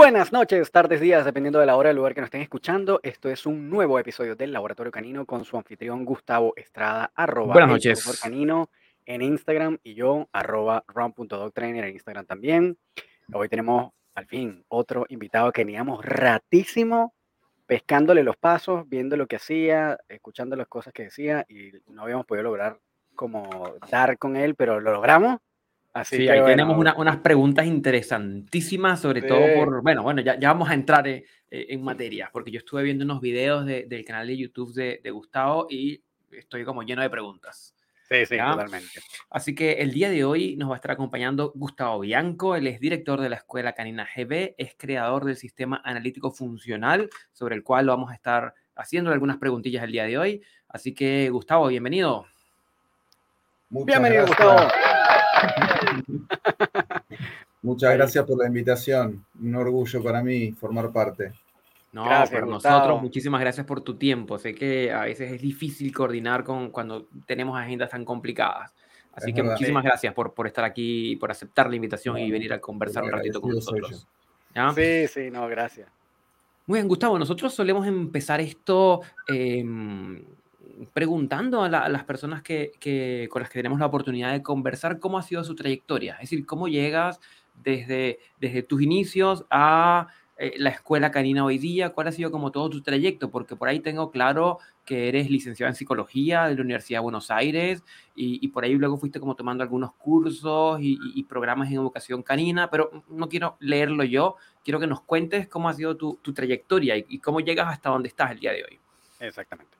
Buenas noches, tardes, días, dependiendo de la hora del lugar que nos estén escuchando. Esto es un nuevo episodio del Laboratorio Canino con su anfitrión Gustavo Estrada, arroba Buenas noches. canino en Instagram y yo, arroba ron.dogtrainer en Instagram también. Hoy tenemos al fin otro invitado que teníamos ratísimo pescándole los pasos, viendo lo que hacía, escuchando las cosas que decía y no habíamos podido lograr como dar con él, pero lo logramos. Así Sí, que ahí bueno, tenemos una- unas preguntas interesantísimas, sobre todo por, bueno, bueno, ya, ya vamos a entrar eh, eh, en materia, porque yo estuve viendo unos videos de- del canal de YouTube de, de Gustavo y estoy como lleno de preguntas. Sí, sí, ¿ya? totalmente. Así que el día de hoy nos va a estar acompañando Gustavo Bianco, él es director de la Escuela Canina GB, es creador del sistema analítico funcional, sobre el cual vamos a estar haciendo algunas preguntillas el día de hoy. Así que, Gustavo, bienvenido. Muchas Bienvenido, gracias. Gustavo. Muchas gracias por la invitación. Un orgullo para mí formar parte. No, Gracias, para Gustavo. nosotros, muchísimas gracias por tu tiempo. Sé que a veces es difícil coordinar con cuando tenemos agendas tan complicadas. Así Es que verdad. muchísimas gracias por, por estar aquí y por aceptar la invitación y venir a conversar un ratito con nosotros. ¿Ya? Sí, sí, no, gracias. Muy bien, Gustavo, nosotros solemos empezar esto em, preguntando a, la- a las personas que, con las que tenemos la oportunidad de conversar cómo ha sido su trayectoria, es decir, cómo llegas desde, tus inicios a eh, la escuela canina hoy día, cuál ha sido como todo tu trayecto, porque por ahí tengo claro que eres licenciado en psicología de la Universidad de Buenos Aires y, y por ahí luego fuiste como tomando algunos cursos y, y- programas en educación canina, pero no quiero leerlo yo, quiero que nos cuentes cómo ha sido tu, trayectoria y cómo llegas hasta donde estás el día de hoy. Exactamente.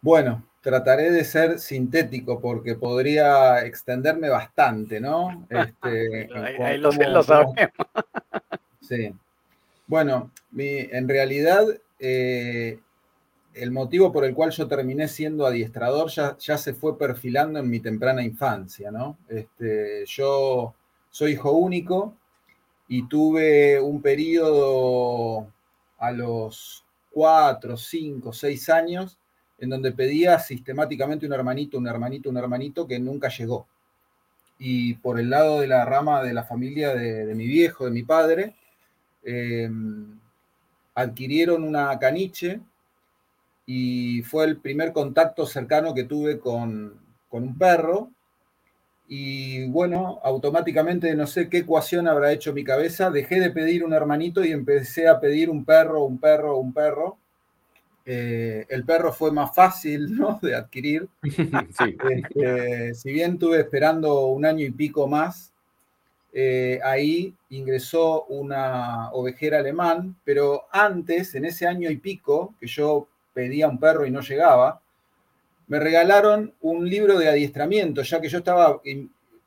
Bueno, trataré de ser sintético porque podría extenderme bastante, ¿no? Este, Ahí, ahí lo, lo sabemos. Sí. Bueno, mi- en realidad eh, el motivo por el cual yo terminé siendo adiestrador ya, ya se fue perfilando en mi temprana infancia, ¿no? Este, yo soy hijo único y tuve un periodo a los cuatro, cinco, seis años en donde pedía sistemáticamente un hermanito, un hermanito, un hermanito que nunca llegó. Y por el lado de la rama de la familia de, mi viejo, de mi padre, eh, adquirieron una caniche y fue el primer contacto cercano que tuve con, con un perro. Y bueno, automáticamente no sé qué ecuación habrá hecho mi cabeza, dejé de pedir un hermanito y empecé a pedir un perro, un perro, un perro. Eh, el perro fue más fácil ¿no? de adquirir. Sí. Este, si bien estuve esperando un año y pico más, eh, ahí ingresó una ovejera alemán, pero antes, en ese año y pico, que yo pedía un perro y no llegaba, me regalaron un libro de adiestramiento, ya que yo estaba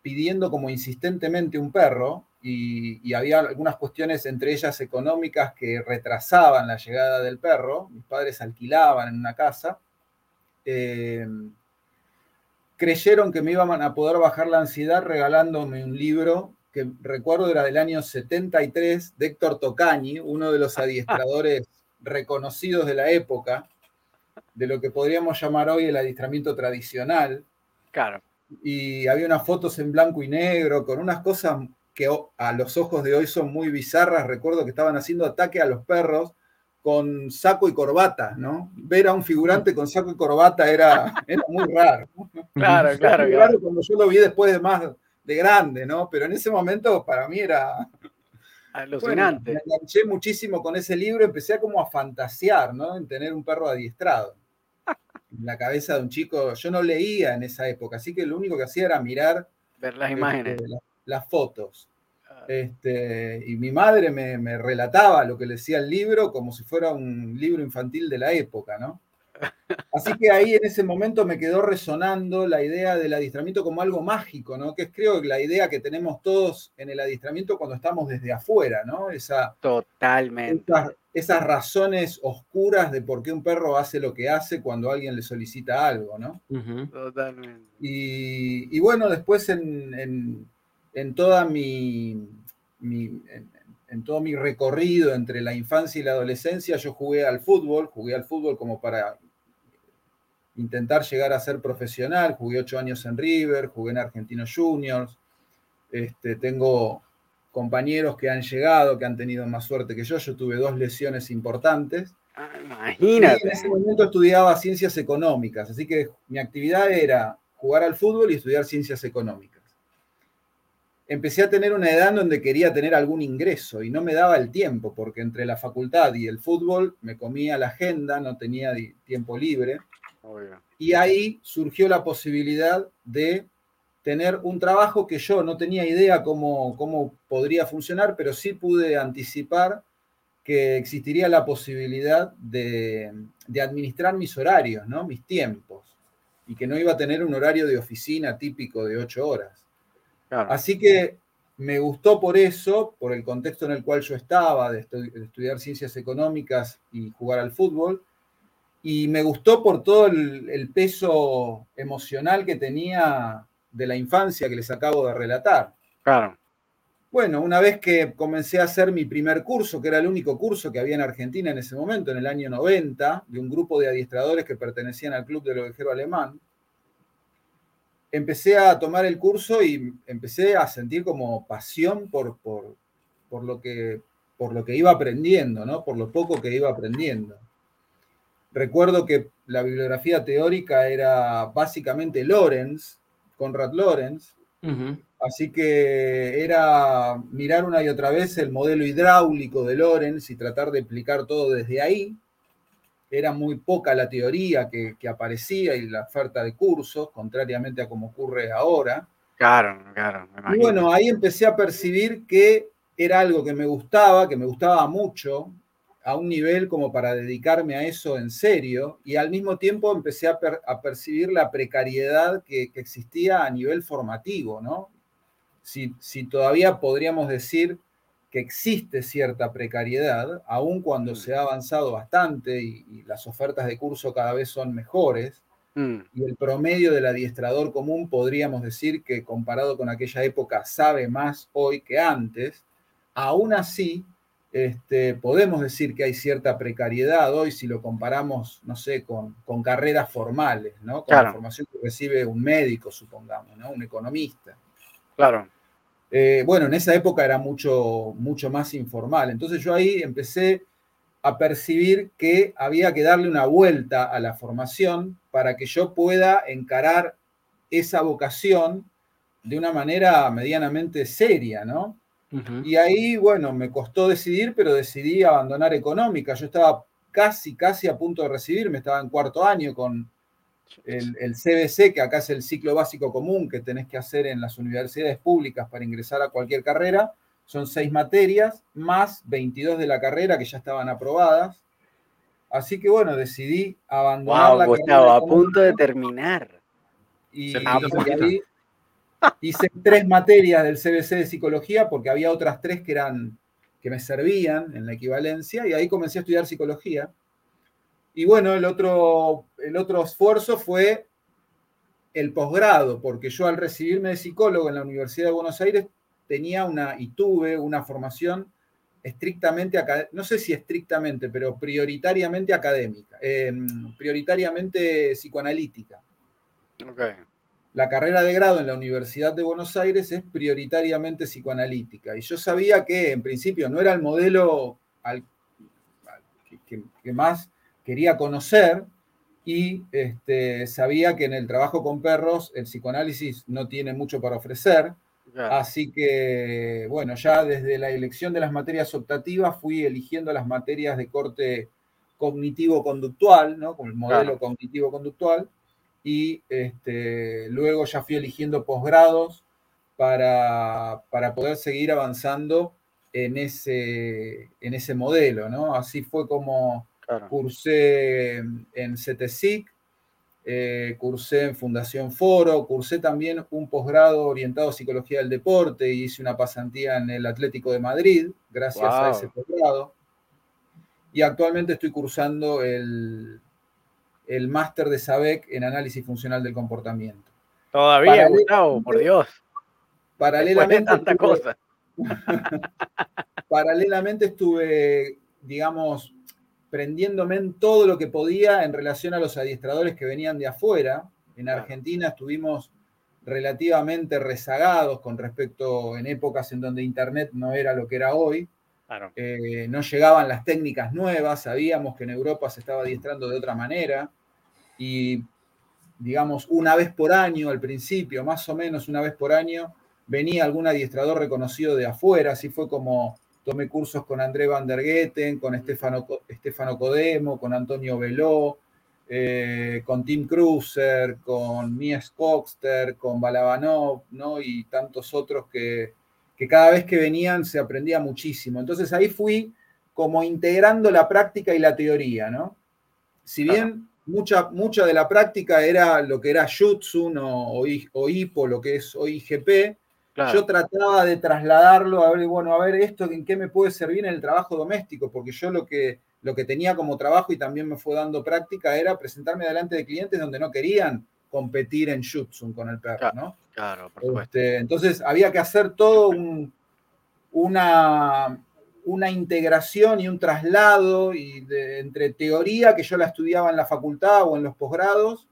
pidiendo como insistentemente un perro y, y había algunas cuestiones, entre ellas económicas, que retrasaban la llegada del perro. Mis padres alquilaban en una casa. Eh, creyeron que me iban a poder bajar la ansiedad regalándome un libro que recuerdo era del año 73 de Héctor Tocañi, uno de los adiestradores reconocidos de la época, de lo que podríamos llamar hoy el adiestramiento tradicional. Claro. Y había unas fotos en blanco y negro con unas cosas que a los ojos de hoy son muy bizarras. Recuerdo que estaban haciendo ataque a los perros con saco y corbata, ¿no? Ver a un figurante con saco y corbata era, era muy raro. Claro, claro, Muy claro. raro cuando yo lo vi después de más de grande, ¿no? Pero en ese momento para mí era... Bueno, Alucinante. me enganché muchísimo con ese libro, empecé a como a fantasear, ¿no? En tener un perro adiestrado. En la cabeza de un chico, yo no leía en esa época, así que lo único que hacía era mirar Ver las imágenes. este, la- las fotos. Este, y mi madre me, me relataba lo que le decía el libro como si fuera un libro infantil de la época, ¿no? Así que ahí en ese momento me quedó resonando la idea del adiestramiento como algo mágico, ¿no? Que es creo que la idea que tenemos todos en el adiestramiento cuando estamos desde afuera, ¿no? Esa, Totalmente. esas, esas razones oscuras de por qué un perro hace lo que hace cuando alguien le solicita algo, ¿no? Totalmente. Y, y bueno, después en, en- en toda mi, mi- en, en todo mi recorrido entre la infancia y la adolescencia, yo jugué al fútbol, jugué al fútbol como para intentar llegar a ser profesional, jugué ocho años en River, jugué en Argentinos Juniors, este, tengo compañeros que han llegado, que han tenido más suerte que yo. Yo tuve dos lesiones importantes. Ah, imagínate. Y en ese momento estudiaba ciencias económicas, así que mi actividad era jugar al fútbol y estudiar ciencias económicas. Empecé a tener una edad donde quería tener algún ingreso y no me daba el tiempo, porque entre la facultad y el fútbol me comía la agenda, no tenía tiempo libre. Y ahí surgió la posibilidad de tener un trabajo que yo no tenía idea cómo, cómo podría funcionar, pero sí pude anticipar que existiría la posibilidad de, administrar mis horarios, ¿no? mis tiempos, y que no iba a tener un horario de oficina típico de ocho horas. Así que me gustó por eso, por el contexto en el cual yo estaba, de, estudiar ciencias económicas y jugar al fútbol, y me gustó por todo el peso emocional que tenía de la infancia que les acabo de relatar. Claro. Bueno, una vez que comencé a hacer mi primer curso, que era el único curso que había en Argentina en ese momento, en el año 90, de un grupo de adiestradores que pertenecían al Club del Ovejero Alemán, empecé a tomar el curso y empecé a sentir como pasión por, por, por, lo, que, por lo que iba aprendiendo, ¿no? por lo poco que iba aprendiendo. Recuerdo que la bibliografía teórica era básicamente Lorenz, Conrad Lorenz, Así que era mirar una y otra vez el modelo hidráulico de Lorenz y tratar de explicar todo desde ahí. Era muy poca la teoría que, aparecía y la oferta de cursos, contrariamente a como ocurre ahora. Claro, claro. y bueno, ahí empecé a percibir que era algo que me gustaba, que me gustaba mucho, a un nivel como para dedicarme a eso en serio y al mismo tiempo empecé a, percibir la precariedad que, existía a nivel formativo, ¿no? Si, todavía podríamos decir que existe cierta precariedad, aun cuando mm. se ha avanzado bastante y, las ofertas de curso cada vez son mejores, mm. y el promedio del adiestrador común podríamos decir que comparado con aquella época sabe más hoy que antes, aún así este, podemos decir que hay cierta precariedad hoy si lo comparamos, no sé, con, carreras formales, ¿no? Con la formación que recibe un médico, supongamos, ¿no? Un economista. Claro. Eh, bueno, en esa época era mucho, mucho más informal. Entonces yo ahí empecé a percibir que había que darle una vuelta a la formación para que yo pueda encarar esa vocación de una manera medianamente seria, ¿no? Y ahí, bueno, me costó decidir, pero decidí abandonar económica. Yo estaba casi, casi a punto de recibirme, estaba en cuarto año con el, CBC, que acá es el ciclo básico común que tenés que hacer en las universidades públicas para ingresar a cualquier carrera. Son seis materias, más 22 de la carrera que ya estaban aprobadas. Así que bueno, decidí abandonar la carrera. a punto de terminar. Y, y, Hice tres materias del CBC de psicología porque había otras tres que eran que me servían en la equivalencia y ahí comencé a estudiar psicología. Y bueno, el otro, el otro esfuerzo fue el posgrado, porque yo al recibirme de psicólogo en la Universidad de Buenos Aires tenía una y tuve una formación estrictamente, no sé si estrictamente, pero prioritariamente académica, em, prioritariamente psicoanalítica. Okay la carrera de grado en la Universidad de Buenos Aires es prioritariamente psicoanalítica. Y yo sabía que en principio no era el modelo al, que, más quería conocer y este, sabía que en el trabajo con perros el psicoanálisis no tiene mucho para ofrecer. Así que, bueno, ya desde la elección de las materias optativas fui eligiendo las materias de corte cognitivo-conductual, ¿no? Con el modelo cognitivo-conductual y este, luego ya fui eligiendo posgrados para, poder seguir avanzando en ese, en ese modelo, ¿no? Así fue como cursé en CETESIC, eh, cursé en Fundación Foro, cursé también un posgrado orientado a psicología del deporte y hice una pasantía en el Atlético de Madrid, gracias a ese posgrado. Y actualmente estoy cursando el, el máster de SABEC en análisis funcional del comportamiento. Todavía, Gustavo, por Dios. Paralelamente. Tanta cosa. paralelamente estuve, digamos, prendiéndome en todo lo que podía en relación a los adiestradores que venían de afuera. En Argentina estuvimos relativamente rezagados con respecto en épocas en donde Internet no era lo que era hoy. Eh, no llegaban las técnicas nuevas, sabíamos que en Europa se estaba adiestrando de otra manera y, digamos, una vez por año al principio, más o menos una vez por año, venía algún adiestrador reconocido de afuera, así fue como tomé cursos con André Van der Getten, con Stefano, Stefano Codemo, con Antonio Veló, eh, con Tim Cruiser, con Mies Coxter, con Balabanov, ¿no? Y tantos otros que, cada vez que venían se aprendía muchísimo. Entonces ahí fui como integrando la práctica y la teoría, ¿no? Si bien mucha, mucha de la práctica era lo que era Jutsu o, o, IPO, lo que es hoy IGP, yo trataba de trasladarlo a ver, bueno, a ver esto, ¿en qué me puede servir en el trabajo doméstico? Porque yo lo que lo que tenía como trabajo y también me fue dando práctica era presentarme delante de clientes donde no querían competir en Jutsu con el perro, ¿no? Claro, por supuesto. Este, entonces había que hacer todo una, una integración y un traslado y entre teoría que yo la estudiaba en la facultad o en los posgrados,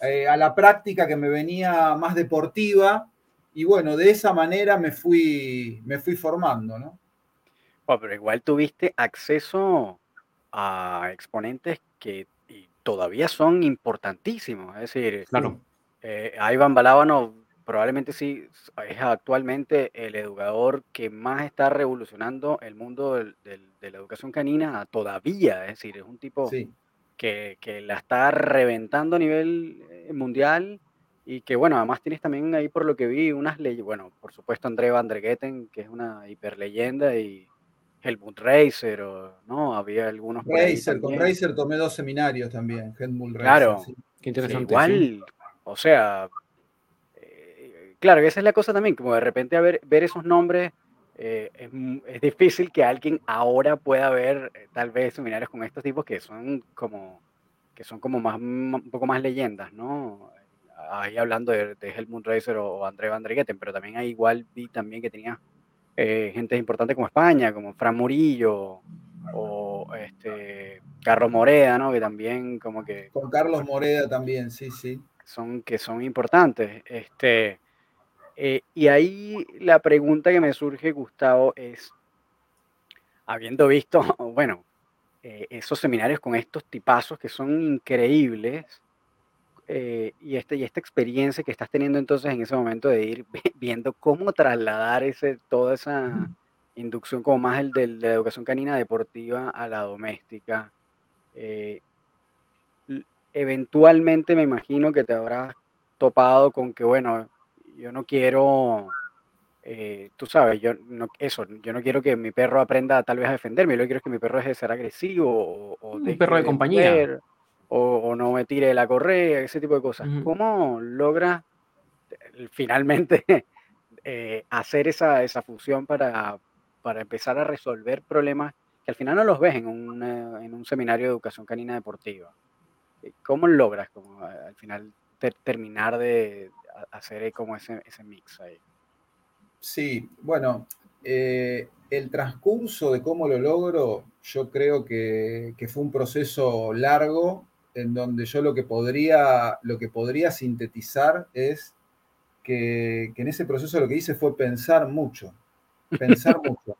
eh, a la práctica que me venía más deportiva, y bueno, de esa manera me fui, me fui formando, ¿no? pero igual tuviste acceso a exponentes que todavía son importantísimos. Es decir, claro. eh, Ivan Balábano probablemente sí es actualmente el educador que más está revolucionando el mundo de la educación canina todavía. Es decir, es un tipo que, la está reventando a nivel eh, mundial y que, bueno, además tienes también ahí, por lo que vi, unas leyes. Bueno, por supuesto, André Van der Getten, que es una hiperleyenda y Helmut Racer, o, ¿no? Había algunos. Racer, con Racer tomé dos seminarios también, Helmut Racer. Claro, qué interesante. igual, o sea, eh, claro, esa es la cosa también, como de repente ver, ver esos nombres. Eh, es, difícil que alguien ahora pueda ver eh, tal vez seminarios con estos tipos que son como que son como más un poco más leyendas, ¿no? Ahí hablando de, Helmut Racer o, André Van der Getten, pero también ahí igual vi también que tenía eh, gente importante como España, como Fran Murillo o este Carlos Moreda, ¿no? Que también como que... Con Carlos Moreda también, sí, sí. Son, que son importantes. Este, eh, y ahí la pregunta que me surge, Gustavo, es, habiendo visto, bueno, eh, esos seminarios con estos tipazos que son increíbles, eh, y, este, y esta experiencia que estás teniendo entonces en ese momento de ir viendo cómo trasladar ese, toda esa inducción como más el de, la educación canina deportiva a la doméstica. Eh, eventualmente me imagino que te habrás topado con que, bueno, yo no quiero, eh, tú sabes, yo no, eso, yo no quiero que mi perro aprenda tal vez a defenderme, yo lo que quiero es que mi perro deje de ser agresivo o, un perro de, compañía o, no me tire la correa, ese tipo de cosas. ¿Cómo logra eh, finalmente eh, hacer esa, esa fusión para, para, empezar a resolver problemas que al final no los ves en un, en un seminario de educación canina deportiva? Eh, ¿Cómo logras como, al final terminar de hacer como ese, ese mix ahí? Sí, bueno, el transcurso de cómo lo logro, yo creo que, que, fue un proceso largo en donde yo lo que podría, lo que podría sintetizar es que, en ese proceso lo que hice fue pensar mucho, pensar mucho,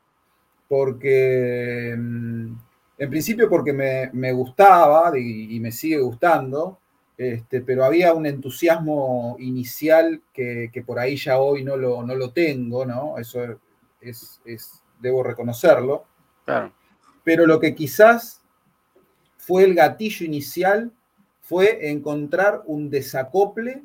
porque mm, en principio porque me, gustaba y, me sigue gustando, este, pero había un entusiasmo inicial que, por ahí ya hoy no lo, no lo tengo, ¿no? Eso es, es, debo reconocerlo. Claro. Pero lo que quizás fue el gatillo inicial, fue encontrar un desacople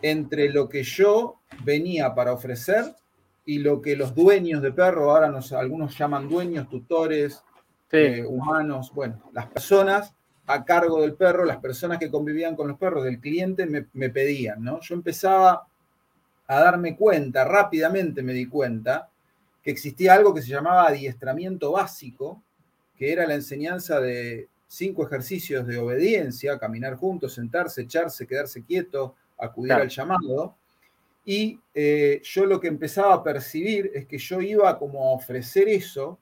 entre lo que yo venía para ofrecer y lo que los dueños de perro, ahora nos, algunos llaman dueños, tutores, eh, humanos, bueno, las personas a cargo del perro, las personas que convivían con los perros del cliente me, me pedían, ¿no? Yo empezaba a darme cuenta, rápidamente me di cuenta, que existía algo que se llamaba adiestramiento básico, que era la enseñanza de cinco ejercicios de obediencia, caminar juntos, sentarse, echarse, quedarse quieto, acudir al llamado. Y eh, yo lo que empezaba a percibir es que yo iba como a ofrecer eso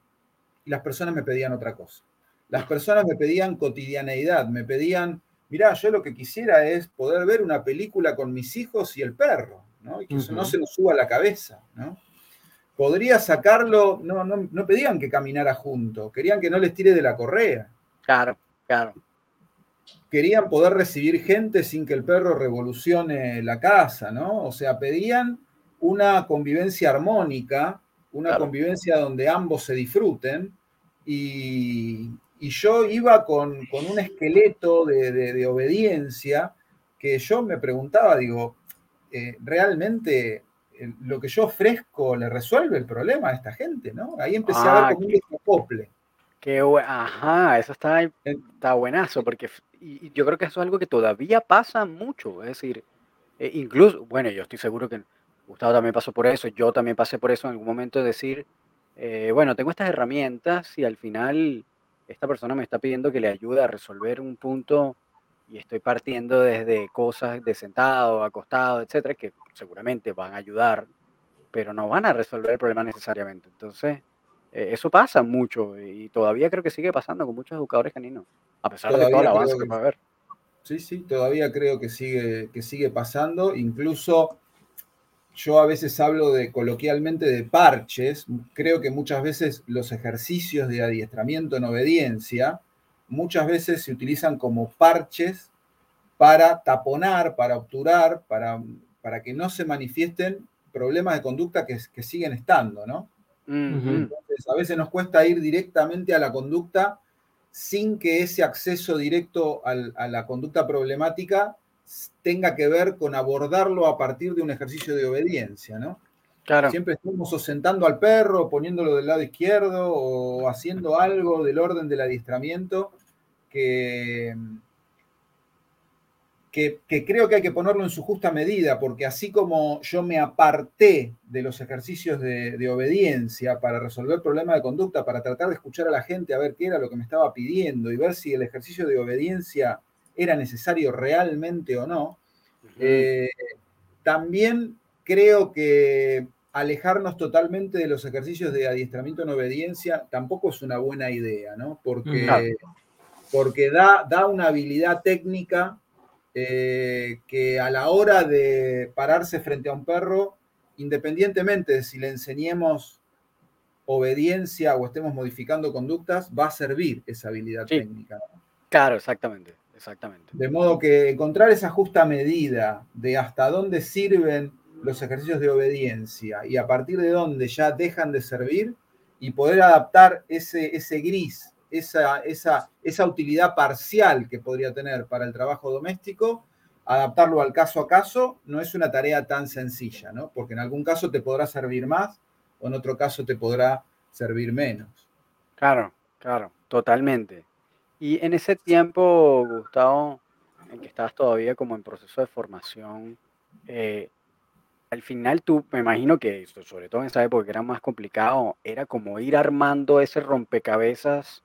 y las personas me pedían otra cosa. Las personas me pedían cotidianeidad, me pedían, mirá, yo lo que quisiera es poder ver una película con mis hijos y el perro, ¿no? Y que eso no se nos suba a la cabeza, ¿no? Podría sacarlo, no, no, no pedían que caminara junto, querían que no les tire de la correa. Claro, claro. Querían poder recibir gente sin que el perro revolucione la casa, ¿no? O sea, pedían una convivencia armónica, una convivencia donde ambos se disfruten y, yo iba con, un esqueleto de, obediencia que yo me preguntaba, digo, eh, ¿realmente eh, lo que yo ofrezco le resuelve el problema a esta gente? ¿no? Ahí empecé a ver ah, como un desacople. Qué ajá, eso está, está buenazo, porque y, yo creo que eso es algo que todavía pasa mucho, es decir, eh, incluso, bueno, yo estoy seguro que Gustavo también pasó por eso, yo también pasé por eso en algún momento de decir, eh, bueno, tengo estas herramientas y al final esta persona me está pidiendo que le ayude a resolver un punto y estoy partiendo desde cosas de sentado, acostado, etcétera, que seguramente van a ayudar, pero no van a resolver el problema necesariamente. Entonces, eh, eso pasa mucho y todavía creo que sigue pasando con muchos educadores caninos, a pesar de todo el avance que, que puede haber. Sí, sí, todavía creo que sigue, que sigue pasando. Incluso yo a veces hablo de coloquialmente de parches. Creo que muchas veces los ejercicios de adiestramiento en obediencia muchas veces se utilizan como parches para taponar, para obturar, para, para que no se manifiesten problemas de conducta que, que siguen estando, ¿no? Entonces, a veces nos cuesta ir directamente a la conducta sin que ese acceso directo a la conducta problemática tenga que ver con abordarlo a partir de un ejercicio de obediencia, ¿no? Claro. Siempre estamos sentando al perro, poniéndolo del lado izquierdo o haciendo algo del orden del adiestramiento que, que, creo que hay que ponerlo en su justa medida, porque así como yo me aparté de los ejercicios de, de obediencia para resolver problemas de conducta, para tratar de escuchar a la gente a ver qué era lo que me estaba pidiendo y ver si el ejercicio de obediencia era necesario realmente o no. Eh, también creo que alejarnos totalmente de los ejercicios de adiestramiento en obediencia tampoco es una buena idea, ¿no? Porque, porque da, da, una habilidad técnica eh, que a la hora de pararse frente a un perro, independientemente de si le enseñemos obediencia o estemos modificando conductas, va a servir esa habilidad técnica. Claro, exactamente. Exactamente. De modo que encontrar esa justa medida de hasta dónde sirven los ejercicios de obediencia y a partir de dónde ya dejan de servir y poder adaptar ese, ese gris, esa, esa, esa utilidad parcial que podría tener para el trabajo doméstico, adaptarlo al caso a caso, no es una tarea tan sencilla, ¿no? Porque en algún caso te podrá servir más o en otro caso te podrá servir menos. Claro, claro, totalmente. Y en ese tiempo, Gustavo, en que estabas todavía como en proceso de formación, eh, al final tú, me imagino que, sobre todo en esa época que era más complicado, era como ir armando ese rompecabezas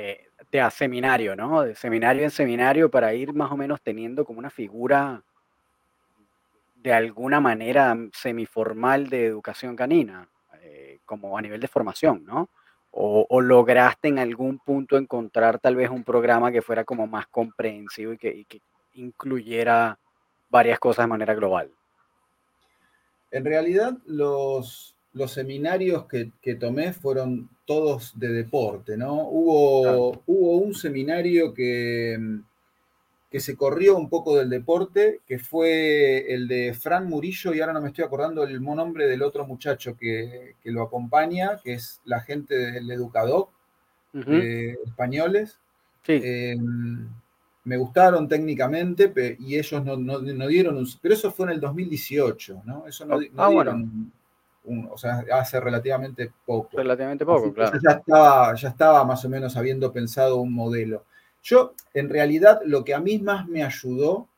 eh, de a seminario, ¿no? De seminario en seminario para ir más o menos teniendo como una figura de alguna manera semiformal de educación canina, eh, como a nivel de formación, ¿no? o, lograste en algún punto encontrar tal vez un programa que fuera como más comprensivo y que, incluyera varias cosas de manera global? En realidad, los, los seminarios que, tomé fueron todos de deporte, ¿no? Hubo, hubo un seminario que, que se corrió un poco del deporte, que fue el de Fran Murillo, y ahora no me estoy acordando el nombre del otro muchacho que, lo acompaña, que es la gente del educador, eh, españoles. Em, me gustaron técnicamente y ellos no, dieron un... Pero eso fue en el 2018, ¿no? Eso no, ah, dieron un, o sea, hace relativamente poco. Relativamente poco, claro. Ya estaba, ya estaba más o menos habiendo pensado un modelo. Yo, en realidad, lo que a mí más me ayudó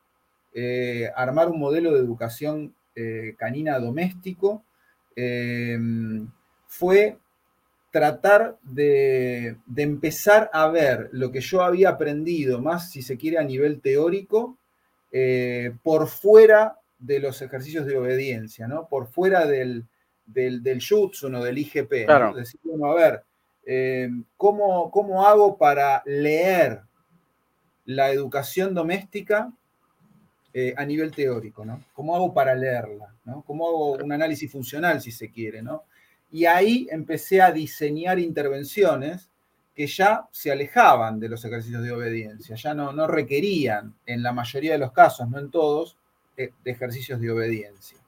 eh, a armar un modelo de educación eh, canina doméstico em, fue tratar de, empezar a ver lo que yo había aprendido, más si se quiere a nivel teórico, eh, por fuera de los ejercicios de obediencia, ¿no? Por fuera del, del, del jutsu, ¿no? Del IGP. Decir, bueno, a ver, em, ¿cómo, ¿cómo hago para leer la educación doméstica eh, a nivel teórico, ¿no? ¿Cómo hago para leerla? ¿no? ¿Cómo hago un análisis funcional, si se quiere, ¿no? Y ahí empecé a diseñar intervenciones que ya se alejaban de los ejercicios de obediencia, ya no, no requerían, en la mayoría de los casos, no en todos, eh, de ejercicios de obediencia.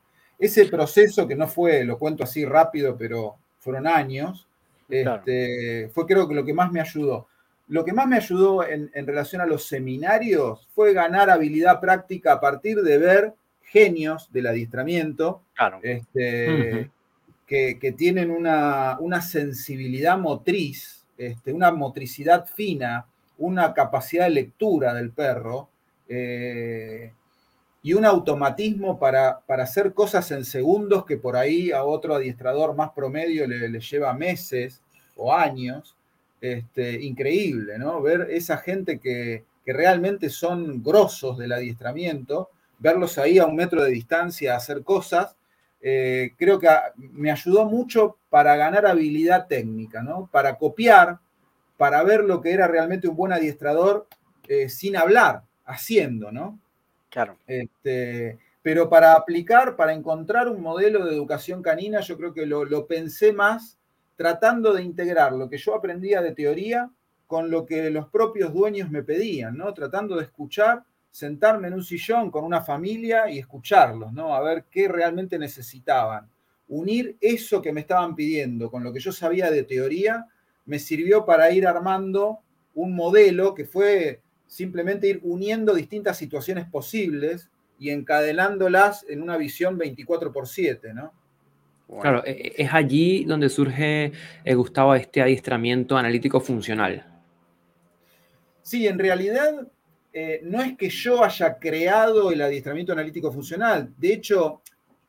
Ese proceso, que no fue, lo cuento así rápido, pero fueron años, este, fue creo que lo que más me ayudó. Lo que más me ayudó en, relación a los seminarios fue ganar habilidad práctica a partir de ver genios del adiestramiento este, que, tienen una, sensibilidad motriz, este, una motricidad fina, una capacidad de lectura del perro eh, y un automatismo para, hacer cosas en segundos que por ahí a otro adiestrador más promedio le lleva meses o años. Este, increíble, ¿no? Ver esa gente que, realmente son grosos del adiestramiento, verlos ahí a un metro de distancia hacer cosas, eh, creo que me ayudó mucho para ganar habilidad técnica, ¿no? Para copiar, para ver lo que era realmente un buen adiestrador eh, sin hablar, haciendo, ¿no? Claro. Este, pero para aplicar, para encontrar un modelo de educación canina, yo creo que lo, lo pensé más tratando de integrar lo que yo aprendía de teoría con lo que los propios dueños me pedían, ¿no? Tratando de escuchar, sentarme en un sillón con una familia y escucharlos, ¿no? A ver qué realmente necesitaban. Unir eso que me estaban pidiendo con lo que yo sabía de teoría me sirvió para ir armando un modelo que fue simplemente ir uniendo distintas situaciones posibles y encadenándolas en una visión 24 por 7, ¿no? Claro, e, e, es allí donde surge, eh, Gustavo, este adiestramiento analítico funcional. Sí, en realidad eh, no es que yo haya creado el adiestramiento analítico funcional. De hecho,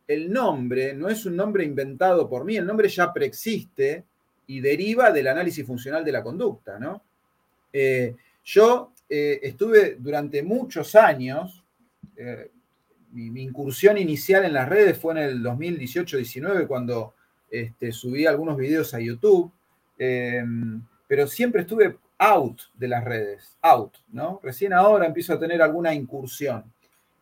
el nombre no es un nombre inventado por mí, el nombre ya preexiste y deriva del análisis funcional de la conducta, ¿no? Eh, yo estuve durante muchos años, mi, incursión inicial en las redes fue en el 2018-19 cuando este, subí algunos videos a YouTube, em, pero siempre estuve out de las redes, out, ¿no? Recién ahora empiezo a tener alguna incursión.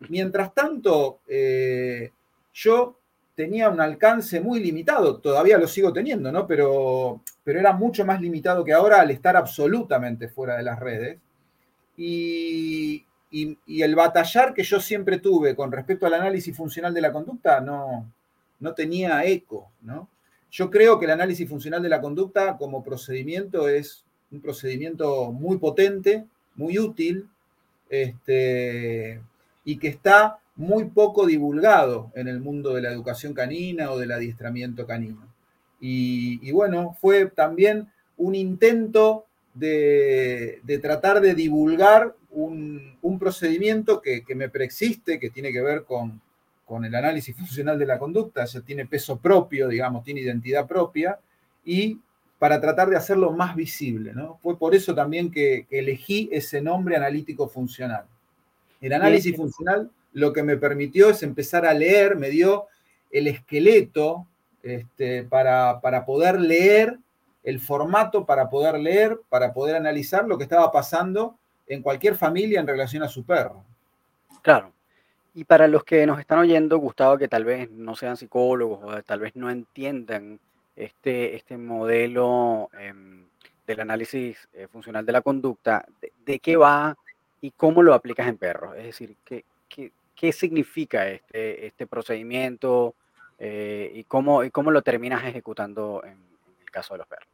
Mientras tanto, eh, yo tenía un alcance muy limitado, todavía lo sigo teniendo, ¿no? Pero era mucho más limitado que ahora al estar absolutamente fuera de las redes. Y, el batallar que yo siempre tuve con respecto al análisis funcional de la conducta no, no tenía eco, ¿no? Yo creo que el análisis funcional de la conducta como procedimiento es un procedimiento muy potente, muy útil, este, y que está muy poco divulgado en el mundo de la educación canina o del adiestramiento canino. Y, bueno, fue también un intento de, de, tratar de divulgar un, procedimiento que, me preexiste, que tiene que ver con, el análisis funcional de la conducta, ya tiene peso propio, digamos, tiene identidad propia, y para tratar de hacerlo más visible. ¿no? Fue por eso también que, elegí ese nombre analítico funcional. El análisis funcional lo que me permitió es empezar a leer, me dio el esqueleto este, para, para poder leer, el formato para poder leer, para poder analizar lo que estaba pasando en cualquier familia en relación a su perro. Claro. Y para los que nos están oyendo, Gustavo, que tal vez no sean psicólogos o tal vez no entiendan este, este modelo em, del análisis eh, funcional de la conducta, de, qué va y cómo lo aplicas en perros? Es decir, ¿qué, qué, significa este, este procedimiento eh, y, cómo, y cómo lo terminas ejecutando en el caso de los perros?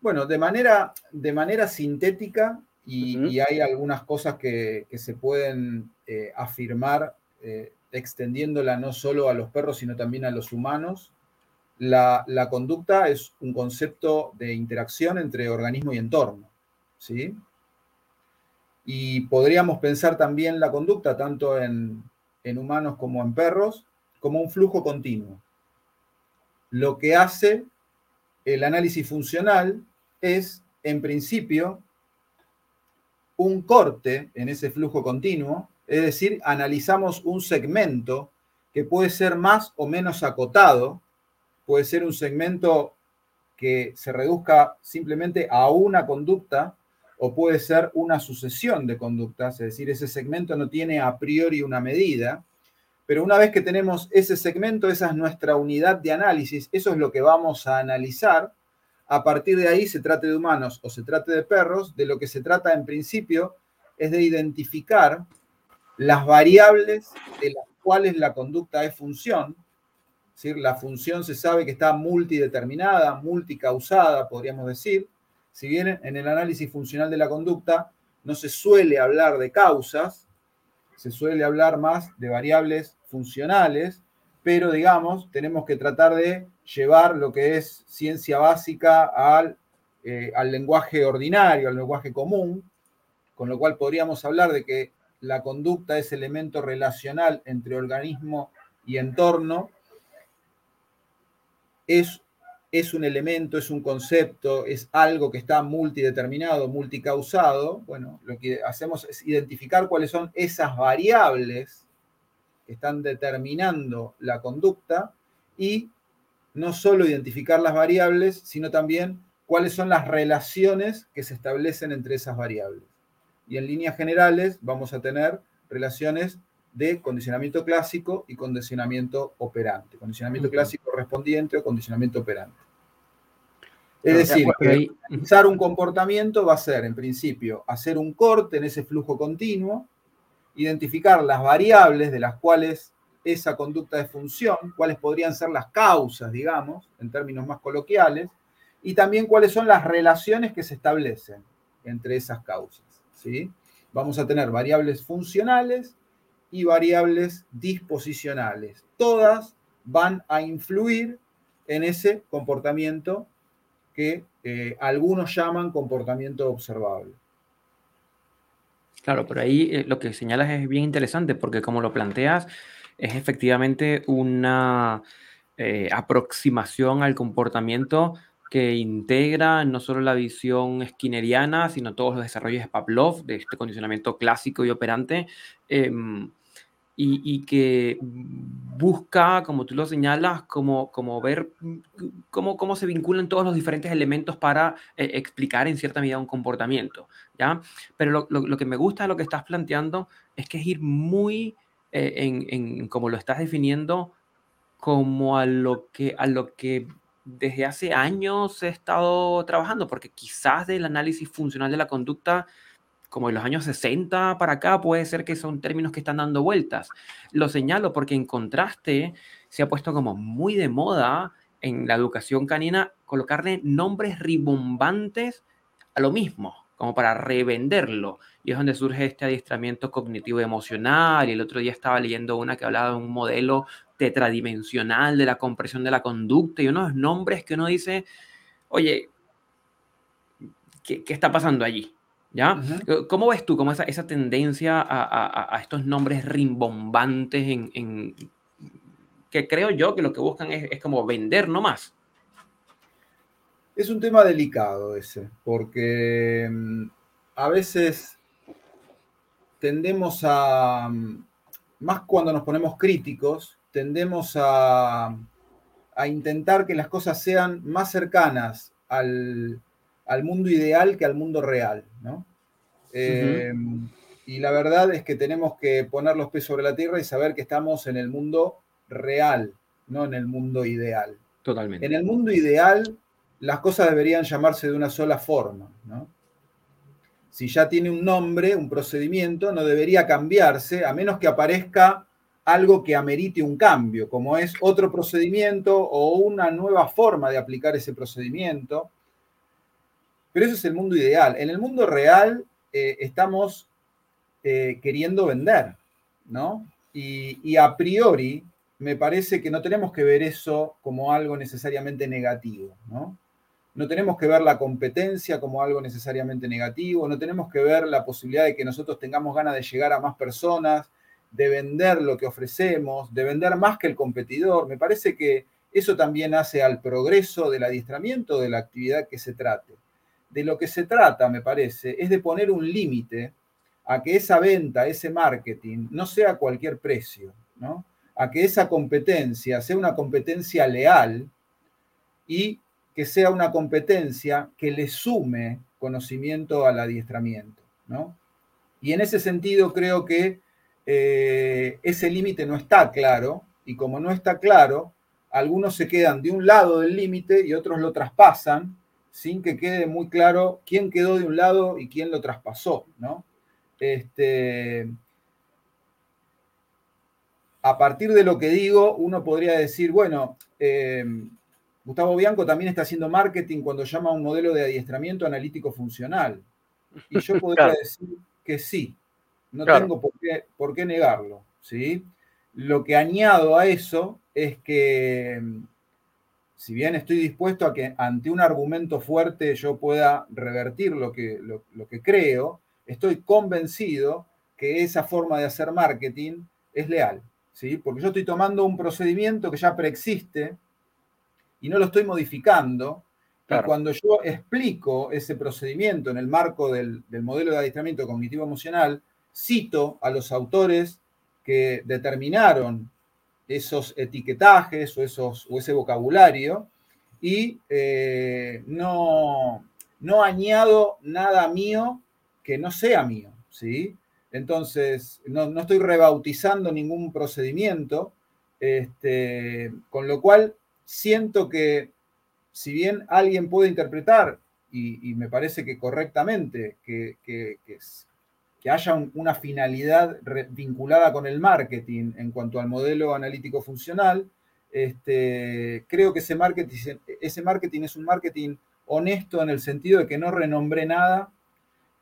Bueno, de manera, de manera sintética, y, hay algunas cosas que, se pueden eh, afirmar eh, extendiéndola no solo a los perros, sino también a los humanos. La, conducta es un concepto de interacción entre organismo y entorno. ¿sí? Y podríamos pensar también la conducta, tanto en, en humanos como en perros, como un flujo continuo. Lo que hace el análisis funcional es, en principio, un corte en ese flujo continuo, es decir, analizamos un segmento que puede ser más o menos acotado, puede ser un segmento que se reduzca simplemente a una conducta o puede ser una sucesión de conductas, es decir, ese segmento no tiene a priori una medida, pero una vez que tenemos ese segmento, esa es nuestra unidad de análisis, eso es lo que vamos a analizar. A partir de ahí, se trate de humanos o se trate de perros, de lo que se trata en principio es de identificar las variables de las cuales la conducta es función. Es decir, la función se sabe que está multideterminada, multicausada, podríamos decir. Si bien en el análisis funcional de la conducta no se suele hablar de causas, se suele hablar más de variables funcionales, pero digamos, tenemos que tratar de llevar lo que es ciencia básica al, eh, al lenguaje ordinario, al lenguaje común, con lo cual podríamos hablar de que la conducta es elemento relacional entre organismo y entorno, es, es un elemento, es un concepto, es algo que está multideterminado, multicausado. Bueno, lo que hacemos es identificar cuáles son esas variables que están determinando la conducta y no solo identificar las variables, sino también cuáles son las relaciones que se establecen entre esas variables y en líneas generales vamos a tener relaciones de condicionamiento clásico y condicionamiento operante. Condicionamiento clásico correspondiente o condicionamiento operante. Es decir, analizar un comportamiento va a ser, en principio, hacer un corte en ese flujo continuo, identificar las variables de las cuales esa conducta de función, cuáles podrían ser las causas, digamos, en términos más coloquiales, y también cuáles son las relaciones que se establecen entre esas causas. Vamos a tener variables funcionales y variables disposicionales. Todas van a influir en ese comportamiento que eh, algunos llaman comportamiento observable. Claro, pero ahí eh, lo que señalas es bien interesante porque como lo planteas, es efectivamente una eh, aproximación al comportamiento que integra no solo la visión skinneriana, sino todos los desarrollos de Pavlov, de este condicionamiento clásico y operante, em, y, que busca, como tú lo señalas, como, como ver cómo, cómo se vinculan todos los diferentes elementos para eh, explicar en cierta medida un comportamiento. ¿ya? Pero lo, lo, que me gusta de lo que estás planteando es que es ir muy eh, en, en, como lo estás definiendo, como a lo que, a lo que desde hace años he estado trabajando, porque quizás del análisis funcional de la conducta, como en los años 60 para acá, puede ser que son términos que están dando vueltas. Lo señalo porque en contraste se ha puesto como muy de moda en la educación canina colocarle nombres ribombantes a lo mismo, como para revenderlo. Y es donde surge este adiestramiento cognitivo emocional. Y el otro día estaba leyendo una que hablaba de un modelo tetradimensional de la compresión de la conducta y unos nombres que uno dice, oye, ¿qué, está pasando allí? ¿Ya? ¿Cómo ves tú cómo esa, esa tendencia a, estos nombres rimbombantes en, que creo yo que lo que buscan es, es como vender nomás? Es un tema delicado ese, porque mm, a veces tendemos a, mm, más cuando nos ponemos críticos, tendemos a, intentar que las cosas sean más cercanas al, mundo ideal que al mundo real, ¿no? Eh, y la verdad es que tenemos que poner los pies sobre la tierra y saber que estamos en el mundo real, no en el mundo ideal. Totalmente. En el mundo ideal, las cosas deberían llamarse de una sola forma, ¿no? Si ya tiene un nombre, un procedimiento, no debería cambiarse, a menos que aparezca algo que amerite un cambio, como es otro procedimiento o una nueva forma de aplicar ese procedimiento. Pero eso es el mundo ideal. En el mundo real eh, estamos eh, queriendo vender, ¿no? Y, y, a priori me parece que no tenemos que ver eso como algo necesariamente negativo, ¿no? No tenemos que ver la competencia como algo necesariamente negativo, no tenemos que ver la posibilidad de que nosotros tengamos ganas de llegar a más personas, de vender lo que ofrecemos, de vender más que el competidor. Me parece que eso también hace al progreso del adiestramiento de la actividad que se trate. De lo que se trata, me parece, es de poner un límite a que esa venta, ese marketing, no sea cualquier precio, ¿no? A que esa competencia sea una competencia leal y que sea una competencia que le sume conocimiento al adiestramiento. ¿no? Y en ese sentido creo que eh, ese límite no está claro y como no está claro, algunos se quedan de un lado del límite y otros lo traspasan sin que quede muy claro quién quedó de un lado y quién lo traspasó, ¿no? Este, a partir de lo que digo, uno podría decir, bueno, eh, Gustavo Bianco también está haciendo marketing cuando llama a un modelo de adiestramiento analítico funcional. Y yo podría decir que sí, no tengo por qué, por qué negarlo, ¿sí? Lo que añado a eso es que, si bien estoy dispuesto a que ante un argumento fuerte yo pueda revertir lo que, lo, que creo, estoy convencido que esa forma de hacer marketing es leal, ¿sí? Porque yo estoy tomando un procedimiento que ya preexiste y no lo estoy modificando, y cuando yo explico ese procedimiento en el marco del, del, modelo de adiestramiento cognitivo emocional, cito a los autores que determinaron esos etiquetajes o, esos, o ese vocabulario y eh, no, no añado nada mío que no sea mío, ¿sí? Entonces, no, estoy rebautizando ningún procedimiento, este, con lo cual siento que si bien alguien puede interpretar, y, me parece que correctamente, que, que, que haya una finalidad vinculada con el marketing en cuanto al modelo analítico funcional, este, creo que ese marketing, ese marketing es un marketing honesto en el sentido de que no renombré nada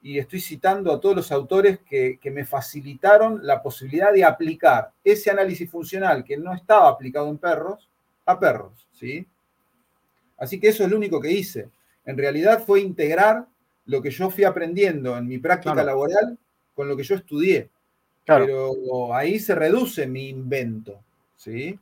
y estoy citando a todos los autores que, me facilitaron la posibilidad de aplicar ese análisis funcional que no estaba aplicado en perros a perros, ¿sí? Así que eso es lo único que hice. En realidad fue integrar lo que yo fui aprendiendo en mi práctica laboral con lo que yo estudié. Pero ahí se reduce mi invento, ¿sí?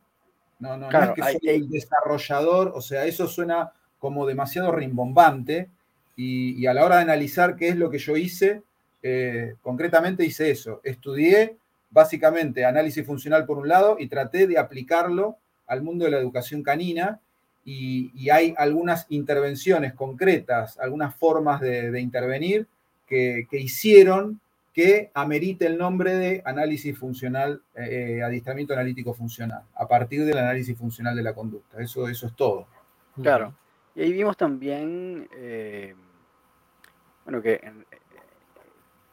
No, no, no es que soy el desarrollador, o sea, eso suena como demasiado rimbombante y, a la hora de analizar qué es lo que yo hice, eh, concretamente hice eso. Estudié básicamente análisis funcional por un lado y traté de aplicarlo al mundo de la educación canina y, hay algunas intervenciones concretas, algunas formas de, intervenir que, que hicieron que amerite el nombre de análisis funcional, eh, adiestramiento analítico funcional, a partir del análisis funcional de la conducta. Eso, eso es todo. Claro. Y ahí vimos también, eh, bueno, que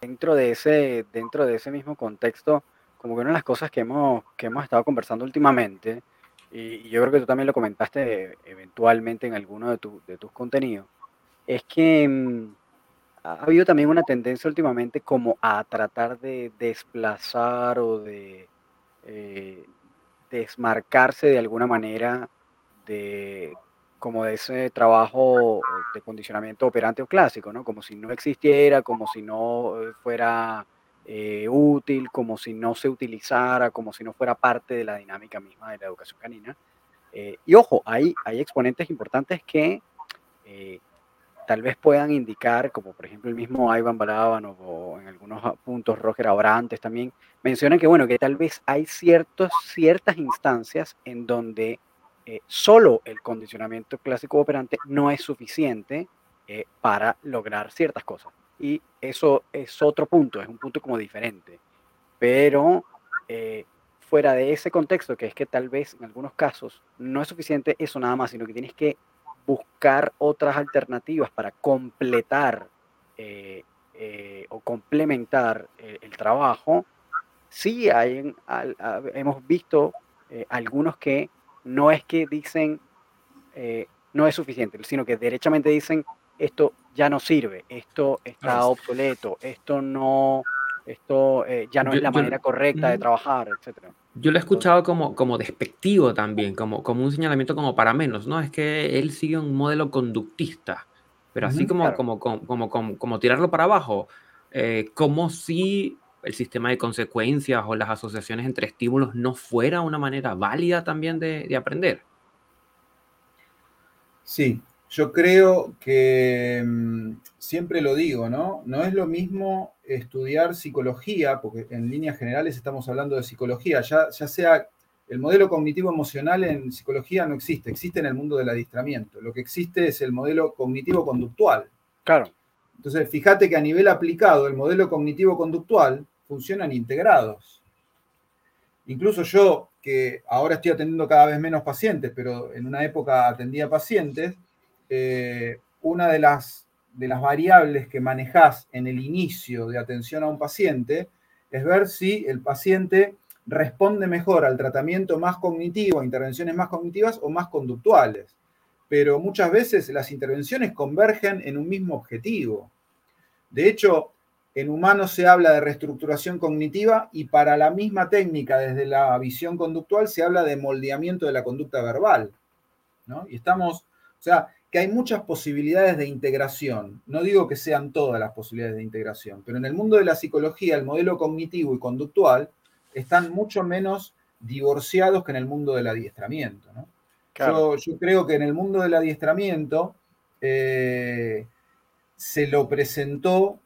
dentro, de ese, dentro de ese mismo contexto, como que una de las cosas que hemos, que hemos estado conversando últimamente, y, yo creo que tú también lo comentaste eventualmente en alguno de, de tus contenidos, es que mm, ha habido también una tendencia últimamente como a tratar de desplazar o de eh, desmarcarse de alguna manera de como de ese trabajo de condicionamiento operante o clásico, ¿no? Como si no existiera, como si no eh, fuera eh, útil, como si no se utilizara, como si no fuera parte de la dinámica misma de la educación canina. y ojo, hay, hay exponentes importantes que tal vez puedan indicar, como por ejemplo el mismo Ivan Balaban o, en algunos puntos Roger Abrantes también, mencionan que bueno, que tal vez hay ciertos, ciertas instancias en donde eh, solo el condicionamiento clásico operante no es suficiente eh, para lograr ciertas cosas. Y eso es otro punto, es un punto como diferente. Pero eh, fuera de ese contexto, que es que tal vez en algunos casos no es suficiente eso nada más, sino que tienes que buscar otras alternativas para completar eh, eh, o complementar eh, el trabajo, sí hay, hemos visto algunos que no es que dicen no es suficiente, sino que derechamente dicen esto ya no sirve, esto está obsoleto, esto no, esto ya no es la manera correcta de trabajar, etcétera. Yo lo he escuchado como, como despectivo también, como, como un señalamiento como para menos, ¿no? Es que él sigue un modelo conductista, pero así como, como, como, como, tirarlo para abajo, eh, como si el sistema de consecuencias o las asociaciones entre estímulos no fuera una manera válida también de, de aprender. Sí, yo creo que mm, siempre lo digo, ¿no? No es lo mismo estudiar psicología, porque en líneas generales estamos hablando de psicología, ya, ya sea el modelo cognitivo emocional en psicología no existe, existe en el mundo del adiestramiento. Lo que existe es el modelo cognitivo conductual. Claro. Entonces, fíjate que a nivel aplicado, el modelo cognitivo-conductual funcionan integrados. Incluso yo, que ahora estoy atendiendo cada vez menos pacientes, pero en una época atendía pacientes, eh, una de las, de las variables que manejás en el inicio de atención a un paciente es ver si el paciente responde mejor al tratamiento más cognitivo, a intervenciones más cognitivas o más conductuales. Pero muchas veces las intervenciones convergen en un mismo objetivo. De hecho, en humanos se habla de reestructuración cognitiva y para la misma técnica, desde la visión conductual, se habla de moldeamiento de la conducta verbal. ¿no? Y estamos, o sea, que hay muchas posibilidades de integración. No digo que sean todas las posibilidades de integración, pero en el mundo de la psicología, el modelo cognitivo y conductual están mucho menos divorciados que en el mundo del adiestramiento. Yo, creo que en el mundo del adiestramiento eh, se lo presentó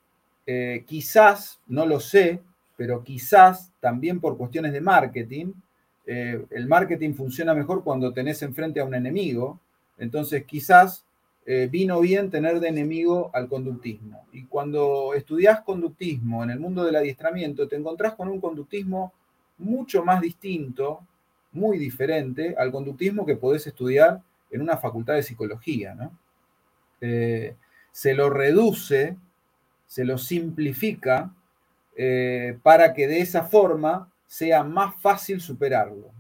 eh, quizás, no lo sé, pero quizás también por cuestiones de marketing, eh, el marketing funciona mejor cuando tenés enfrente a un enemigo, entonces quizás eh, vino bien tener de enemigo al conductismo. Y cuando estudias conductismo en el mundo del adiestramiento, te encontrás con un conductismo mucho más distinto, muy diferente al conductismo que podés estudiar en una facultad de psicología. se lo reduce se lo simplifica eh, para que de esa forma sea más fácil superarlo.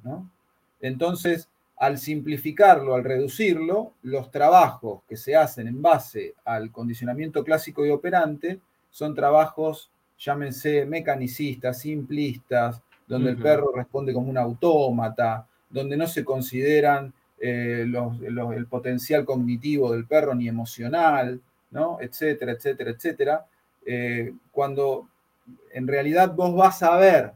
Entonces, al simplificarlo, al reducirlo, los trabajos que se hacen en base al condicionamiento clásico y operante son trabajos, llámense mecanicistas, simplistas, donde el perro responde como un autómata, donde no se consideran eh, el potencial cognitivo del perro ni emocional, ¿no? etcétera, etcétera, etcétera. Eh, cuando en realidad vos vas a ver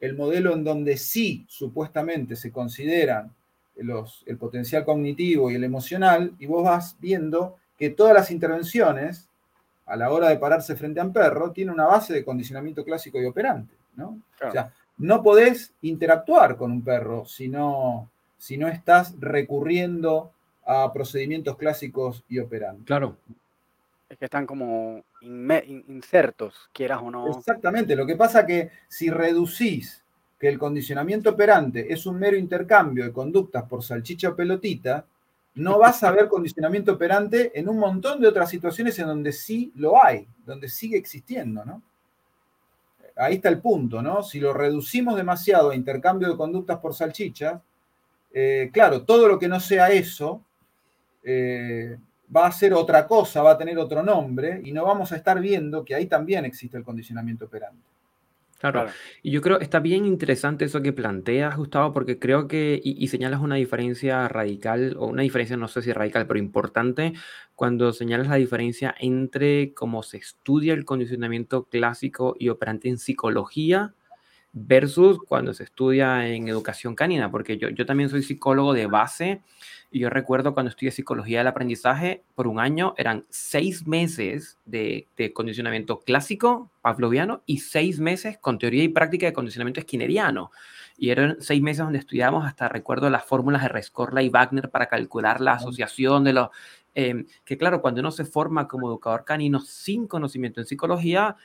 el modelo en donde sí supuestamente se consideran los, el potencial cognitivo y el emocional, y vos vas viendo que todas las intervenciones, a la hora de pararse frente a un perro, tienen una base de condicionamiento clásico y operante. ¿no? O sea, no podés interactuar con un perro si no, si no estás recurriendo a procedimientos clásicos y operantes. Claro. Es que están como insertos, quieras o no. Exactamente, lo que pasa que si reducís que el condicionamiento operante es un mero intercambio de conductas por salchicha o pelotita, no vas a ver condicionamiento operante en un montón de otras situaciones en donde sí lo hay, donde sigue existiendo, ¿no? Ahí está el punto, ¿no? Si lo reducimos demasiado a intercambio de conductas por salchicha, eh, claro, todo lo que no sea eso, eh, va a ser otra cosa, va a tener otro nombre y no vamos a estar viendo que ahí también existe el condicionamiento operante. Claro. y yo creo está bien interesante eso que planteas, Gustavo, porque creo que, y, señalas una diferencia radical, o una diferencia no sé si radical, pero importante, cuando señalas la diferencia entre cómo se estudia el condicionamiento clásico y operante en psicología versus cuando se estudia en educación canina, porque yo, yo también soy psicólogo de base y yo recuerdo cuando estudié psicología del aprendizaje, por un año eran seis meses de, condicionamiento clásico pavloviano y seis meses con teoría y práctica de condicionamiento esquineriano. Y eran seis meses donde estudiábamos hasta, recuerdo, las fórmulas de Rescorla y Wagner para calcular la asociación de los... Em, que claro, cuando uno se forma como educador canino sin conocimiento en psicología,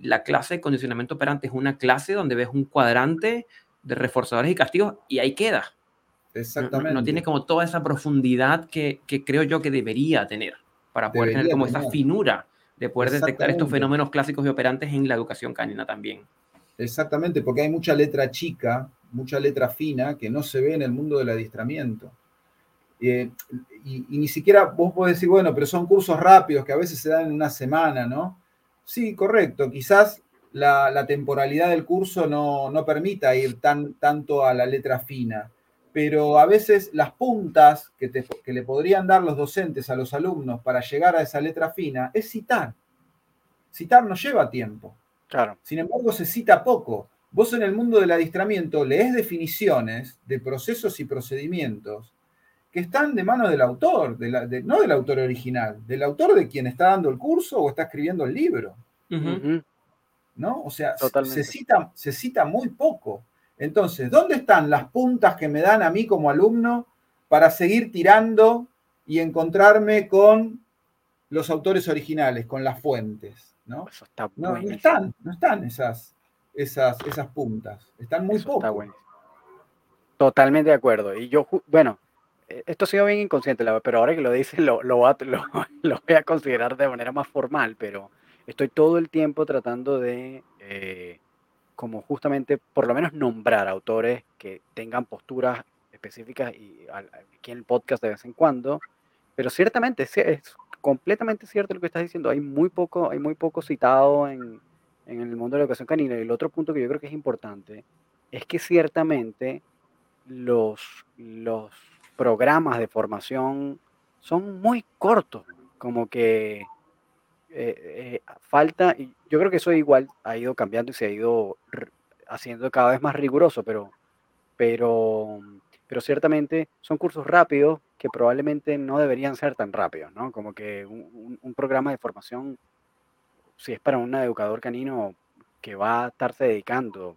la clase de condicionamiento operante es una clase donde ves un cuadrante de reforzadores y castigos y ahí queda. Exactamente. No, tiene como toda esa profundidad que, creo yo que debería tener para poder tener como esa finura de poder detectar estos fenómenos clásicos y operantes en la educación canina también. Exactamente, porque hay mucha letra chica, mucha letra fina que no se ve en el mundo del adiestramiento. Eh, y, ni siquiera vos podés decir, bueno, pero son cursos rápidos que a veces se dan en una semana, ¿no? Sí, correcto. Quizás la, temporalidad del curso no, no permita ir tan, tanto a la letra fina pero a veces las puntas que, le podrían dar los docentes a los alumnos para llegar a esa letra fina es citar. Citar no lleva tiempo. Claro. Sin embargo, se cita poco. Vos en el mundo del adiestramiento lees definiciones de procesos y procedimientos que están de mano del autor, no del autor original, del autor de quien está dando el curso o está escribiendo el libro. ¿No? O sea, se cita, se cita muy poco. Entonces, ¿dónde están las puntas que me dan a mí como alumno para seguir tirando y encontrarme con los autores originales, con las fuentes, ¿no? Eso está No, no están, no están esas, esas, esas puntas. Están muy buenísimo. Totalmente de acuerdo. Y yo, bueno, eh, esto ha sido bien inconsciente, pero ahora que lo dices, lo, lo, voy a- lo- lo voy a considerar de manera más formal, pero estoy todo el tiempo tratando de, eh, como justamente, por lo menos nombrar autores que tengan posturas específicas y aquí en el podcast de vez en cuando, pero ciertamente es, es completamente cierto lo que estás diciendo. Hay muy poco, hay muy poco citado en, en el mundo de la educación canina. Y el otro punto que yo creo que es importante es que ciertamente los, los programas de formación son muy cortos, como que eh, eh, falta, y yo creo que eso igual ha ido cambiando y se ha ido haciendo cada vez más riguroso, pero, pero, pero ciertamente son cursos rápidos que probablemente no deberían ser tan rápidos, ¿no? Como que un- un programa de formación, si es para un educador canino que va a estarse dedicando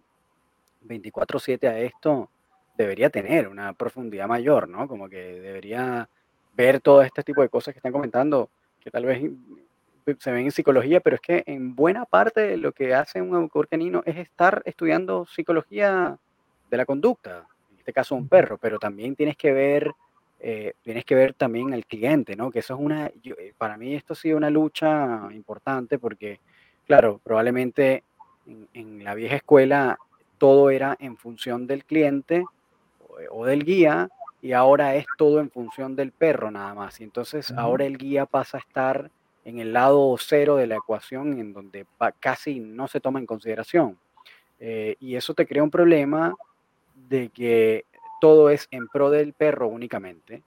24/7 a esto, debería tener una profundidad mayor, ¿no? Como que debería ver todo este tipo de cosas que están comentando, que tal vez se ven en psicología, pero es que en buena parte de lo que hace un educador canino es estar estudiando psicología de la conducta, en este caso un perro, pero también tienes que ver, eh, tienes que ver también al cliente, ¿no? Que eso es una, yo- eh, para mí esto ha sido una lucha importante porque, claro, probablemente en, en la vieja escuela todo era en función del cliente o, o del guía y ahora es todo en función del perro nada más. Y entonces ahora el guía pasa a estar en el lado cero de la ecuación en donde casi no se toma en consideración. Eh, y eso te crea un problema de que todo es en pro del perro únicamente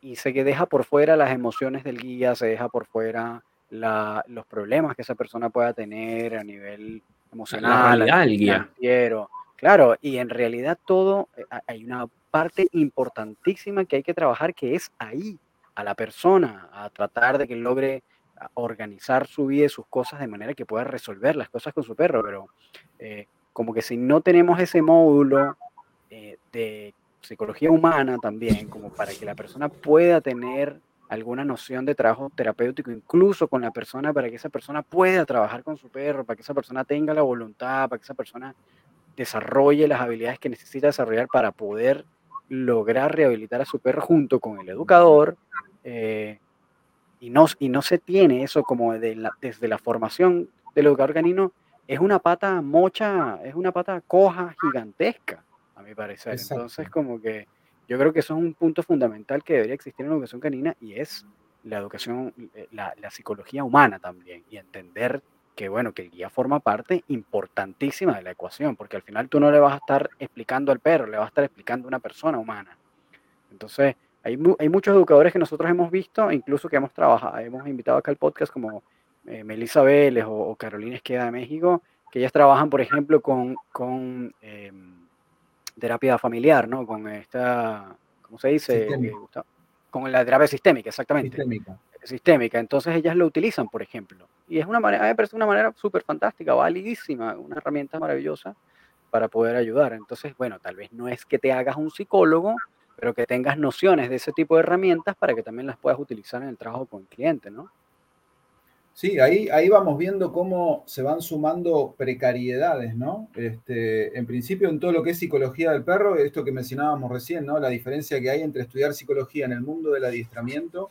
y se que deja por fuera las emociones del guía, se deja por fuera la- los problemas que esa persona pueda tener a nivel emocional, a realidad nivel financiero. Claro, y en realidad todo, eh, ha- hay una parte importantísima que hay que trabajar que es ahí, a la persona, a tratar de que logre organizar su vida y sus cosas de manera que pueda resolver las cosas con su perro, pero eh, como que si no tenemos ese módulo eh, de psicología humana también, como para que la persona pueda tener alguna noción de trabajo terapéutico, incluso con la persona, para que esa persona pueda trabajar con su perro, para que esa persona tenga la voluntad, para que esa persona desarrolle las habilidades que necesita desarrollar para poder lograr rehabilitar a su perro junto con el educador. eh, y, no, y no se tiene eso como de la- desde la formación del educador canino, es una pata mocha, es una pata coja gigantesca, a mi parecer. Exacto. Entonces, como que yo creo que eso es un punto fundamental que debería existir en la educación canina y es la educación, eh, la, la psicología humana también y entender que, bueno, que el guía forma parte importantísima de la ecuación, porque al final tú no le vas a estar explicando al perro, le vas a estar explicando a una persona humana. Entonces, hay, mu- hay muchos educadores que nosotros hemos visto, incluso que hemos trabajado, hemos invitado acá al podcast como eh, Melissa Vélez o, o Carolina Esqueda de México, que ellas trabajan, por ejemplo, con, con em, terapia familiar, ¿no? Con esta, ¿cómo se dice? Eh? Con la terapia sistémica, exactamente Sistémica. sistémica. Entonces ellas lo utilizan, por ejemplo. Y es una manera, a mí me parece una manera súper fantástica, validísima, una herramienta maravillosa para poder ayudar. Entonces, bueno, tal vez no es que te hagas un psicólogo, pero que tengas nociones de ese tipo de herramientas para que también las puedas utilizar en el trabajo con el cliente, ¿no? Sí, ahí, ahí vamos viendo cómo se van sumando precariedades, ¿no? Este, en principio, en todo lo que es psicología del perro, esto que mencionábamos recién, ¿no? La diferencia que hay entre estudiar psicología en el mundo del adiestramiento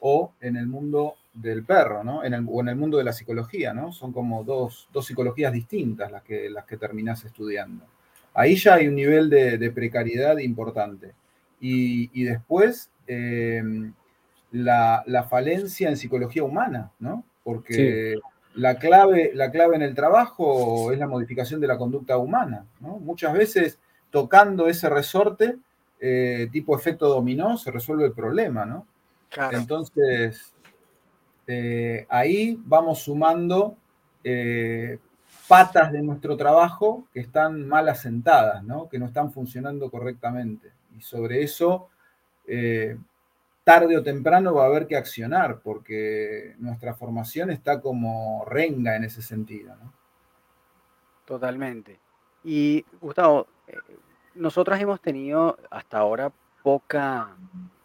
o en el mundo del perro, ¿no? En el, o en el mundo de la psicología, ¿no? Son como dos, dos psicologías distintas las que, las que terminás estudiando. Ahí ya hay un nivel de, de precariedad importante. Y, y después, eh, la, la, falencia en psicología humana, ¿no? Porque sí. la, clave, la clave en el trabajo es la modificación de la conducta humana, ¿no? Muchas veces tocando ese resorte, eh, tipo efecto dominó, se resuelve el problema, ¿no? Claro. Entonces, eh, ahí vamos sumando eh, patas de nuestro trabajo que están mal asentadas, ¿no? Que no están funcionando correctamente. Y sobre eso eh, tarde o temprano va a haber que accionar, porque nuestra formación está como renga en ese sentido. Totalmente. Y Gustavo, eh, nosotros hemos tenido hasta ahora poca,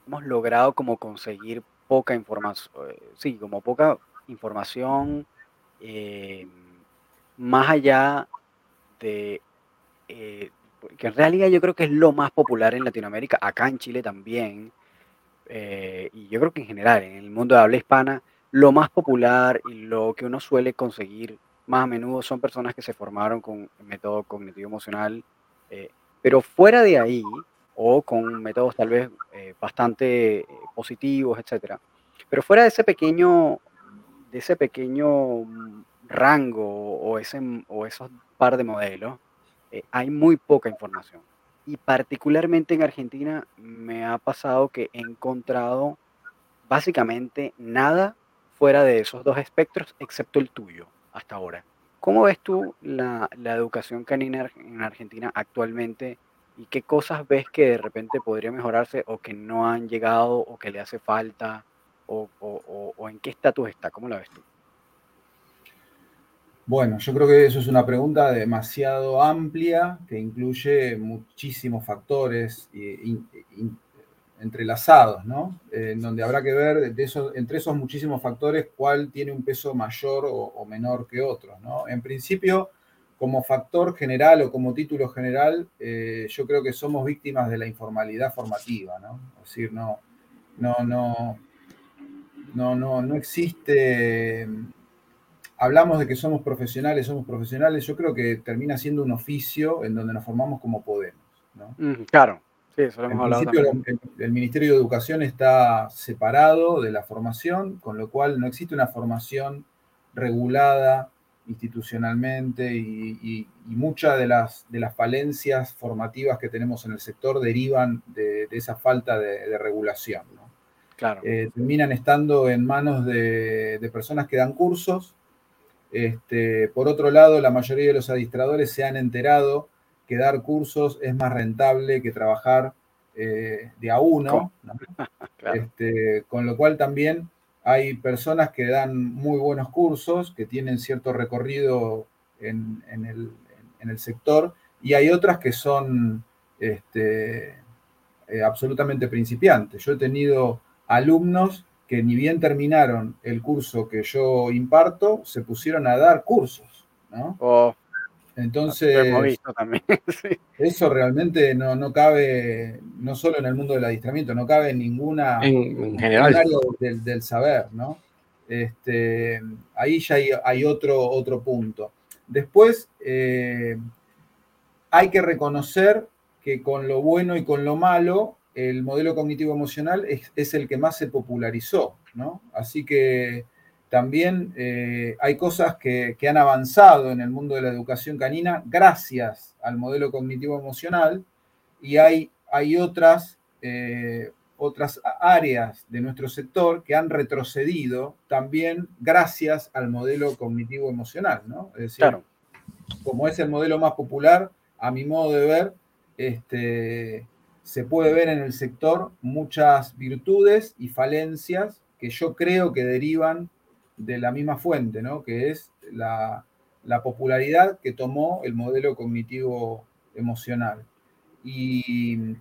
hemos logrado como conseguir poca información, sí, como poca información eh, más allá de eh, que en realidad yo creo que es lo más popular en Latinoamérica, acá en Chile también, eh, y yo creo que en general, en el mundo de habla hispana, lo más popular y lo que uno suele conseguir más a menudo son personas que se formaron con método cognitivo emocional, eh, pero fuera de ahí, o con métodos tal vez bastante positivos, etcétera. Pero fuera de ese pequeño, de ese pequeño rango o, ese, o esos par de modelos, eh, hay muy poca información. Y particularmente en Argentina me ha pasado que he encontrado básicamente nada fuera de esos dos espectros, excepto el tuyo, hasta ahora. ¿Cómo ves tú la, educación canina en Argentina actualmente y qué cosas ves que de repente podría mejorarse o que no han llegado o que le hace falta o, o en qué estatus está? ¿Cómo la ves tú? Bueno, yo creo que eso es una pregunta demasiado amplia que incluye muchísimos factores entrelazados, ¿no? en donde habrá que ver entre esos muchísimos factores cuál tiene un peso mayor o, menor que otros, ¿no? En principio, como factor general o como título general, eh, yo creo que somos víctimas de la informalidad formativa, ¿no? Es decir, no, no, no, no, no existe hablamos de que somos profesionales, somos profesionales, yo creo que termina siendo un oficio en donde nos formamos como podemos. Mm, claro, sí, eso lo hemos hablado. El, el, Ministerio de Educación está separado de la formación, con lo cual no existe una formación regulada institucionalmente y, muchas de las, de las falencias formativas que tenemos en el sector derivan de, esa falta de, regulación. Claro. Eh, terminan estando en manos de, de personas que dan cursos este, por otro lado, la mayoría de los administradores se han enterado que dar cursos es más rentable que trabajar eh, de a uno, este, con lo cual también hay personas que dan muy buenos cursos, que tienen cierto recorrido en, el, sector, y hay otras que son este, eh, absolutamente principiantes. Yo he tenido alumnos que ni bien terminaron el curso que yo imparto, se pusieron a dar cursos, ¿no? Oh, Entonces, eso realmente no, cabe, no solo en el mundo del adiestramiento, no cabe en ninguna en, general. área del, saber, ¿no? Este, ahí ya hay, otro, otro punto. Después, eh, hay que reconocer que con lo bueno y con lo malo el modelo cognitivo emocional es, el que más se popularizó, ¿no? Así que también eh, hay cosas que, han avanzado en el mundo de la educación canina gracias al modelo cognitivo emocional y hay, hay otras, eh, otras áreas de nuestro sector que han retrocedido también gracias al modelo cognitivo emocional, ¿no? Es decir, claro. como es el modelo más popular, a mi modo de ver, este, se puede ver en el sector muchas virtudes y falencias que yo creo que derivan de la misma fuente, ¿no? que es la, popularidad que tomó el modelo cognitivo emocional. Y,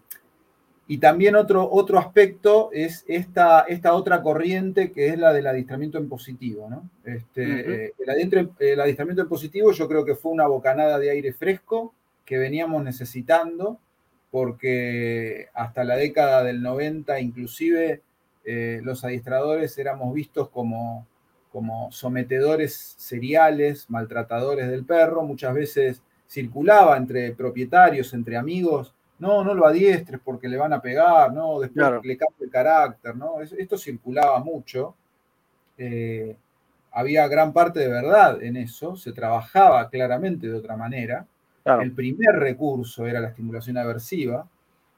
también otro, otro aspecto es esta, esta, otra corriente que es la del adiestramiento en positivo. ¿no? Este, eh, el, el adiestramiento en positivo yo creo que fue una bocanada de aire fresco que veníamos necesitando porque hasta la década del 90 inclusive eh, los adiestradores éramos vistos como, como sometedores seriales, maltratadores del perro, muchas veces circulaba entre propietarios, entre amigos, no, no lo adiestres porque le van a pegar, no, después le cambia el carácter, ¿no? Esto circulaba mucho. Eh, había gran parte de verdad en eso, se trabajaba claramente de otra manera, el primer recurso era la estimulación aversiva,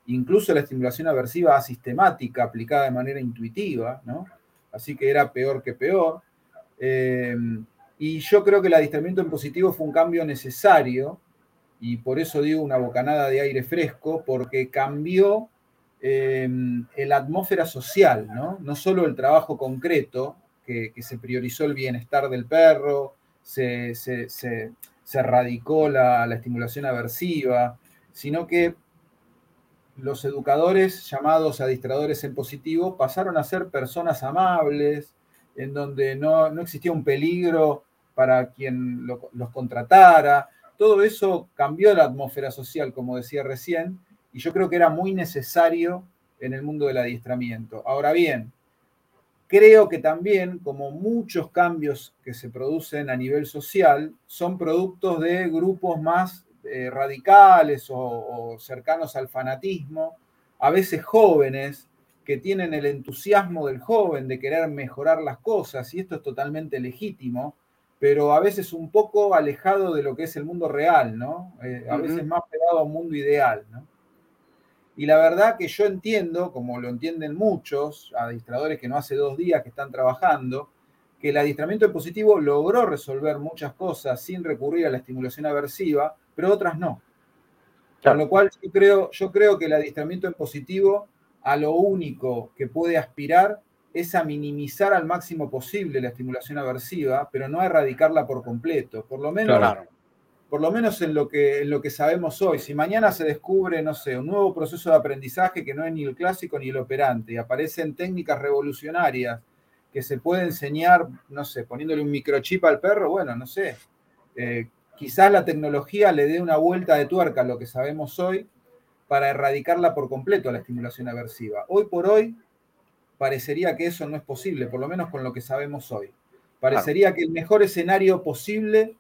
incluso la estimulación aversiva asistemática aplicada de manera intuitiva, ¿no? Así que era peor que peor. Eh, y yo creo que el adiestramiento en positivo fue un cambio necesario, y por eso digo una bocanada de aire fresco, porque cambió eh, la atmósfera social, ¿no? No solo el trabajo concreto, que, se priorizó el bienestar del perro, se, radicó la, estimulación aversiva, sino que los educadores llamados adiestradores en positivo pasaron a ser personas amables, en donde no, existía un peligro para quien los contratara. Todo eso cambió la atmósfera social, como decía recién, y yo creo que era muy necesario en el mundo del adiestramiento. Ahora bien, creo que también, como muchos cambios que se producen a nivel social, son productos de grupos más eh, radicales o, cercanos al fanatismo, a veces jóvenes que tienen el entusiasmo del joven de querer mejorar las cosas, y esto es totalmente legítimo, pero a veces un poco alejado de lo que es el mundo real, ¿no? Eh, a veces más pegado a un mundo ideal, ¿no? Y la verdad que yo entiendo, como lo entienden muchos administradores que no hace dos días que están trabajando, que el adiestramiento positivo logró resolver muchas cosas sin recurrir a la estimulación aversiva, pero otras no. Con lo cual yo creo, yo creo que el adiestramiento en positivo a lo único que puede aspirar es a minimizar al máximo posible la estimulación aversiva, pero no a erradicarla por completo. Por lo menos, por lo menos en, lo que, en lo que sabemos hoy. Si mañana se descubre, no sé, un nuevo proceso de aprendizaje que no es ni el clásico ni el operante, y aparecen técnicas revolucionarias que se puede enseñar, no sé, poniéndole un microchip al perro, bueno, no sé. Eh, quizás la tecnología le dé una vuelta de tuerca a lo que sabemos hoy para erradicarla por completo a la estimulación aversiva. Hoy por hoy parecería que eso no es posible, por lo menos con lo que sabemos hoy. Parecería que el mejor escenario posible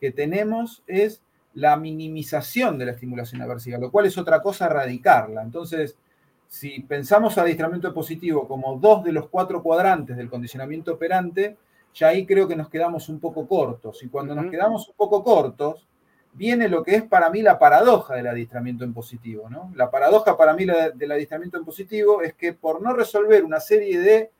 que tenemos es la minimización de la estimulación aversiva, lo cual es otra cosa erradicarla. Entonces, si pensamos adiestramiento positivo como dos de los cuatro cuadrantes del condicionamiento operante, ya ahí creo que nos quedamos un poco cortos. Y cuando nos quedamos un poco cortos, viene lo que es para mí la paradoja del adiestramiento en positivo. ¿no? La paradoja para mí del adiestramiento en positivo es que por no resolver una serie de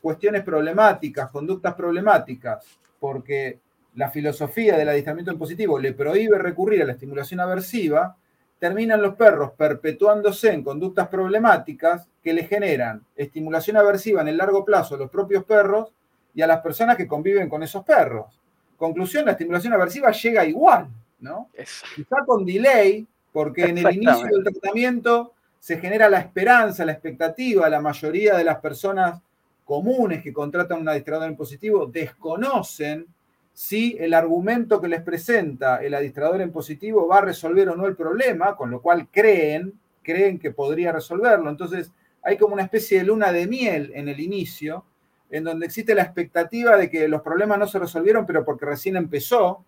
cuestiones problemáticas, conductas problemáticas, porque la filosofía del adiestramiento en positivo le prohíbe recurrir a la estimulación aversiva, terminan los perros perpetuándose en conductas problemáticas que le generan estimulación aversiva en el largo plazo a los propios perros y a las personas que conviven con esos perros. Conclusión, la estimulación aversiva llega igual, ¿no? Quizá con delay, porque en el inicio del tratamiento se genera la esperanza, la expectativa, la mayoría de las personas comunes que contratan un adiestrador en positivo desconocen si el argumento que les presenta el administrador en positivo va a resolver o no el problema, con lo cual creen, creen que podría resolverlo. Entonces hay como una especie de luna de miel en el inicio, en donde existe la expectativa de que los problemas no se resolvieron, pero porque recién empezó.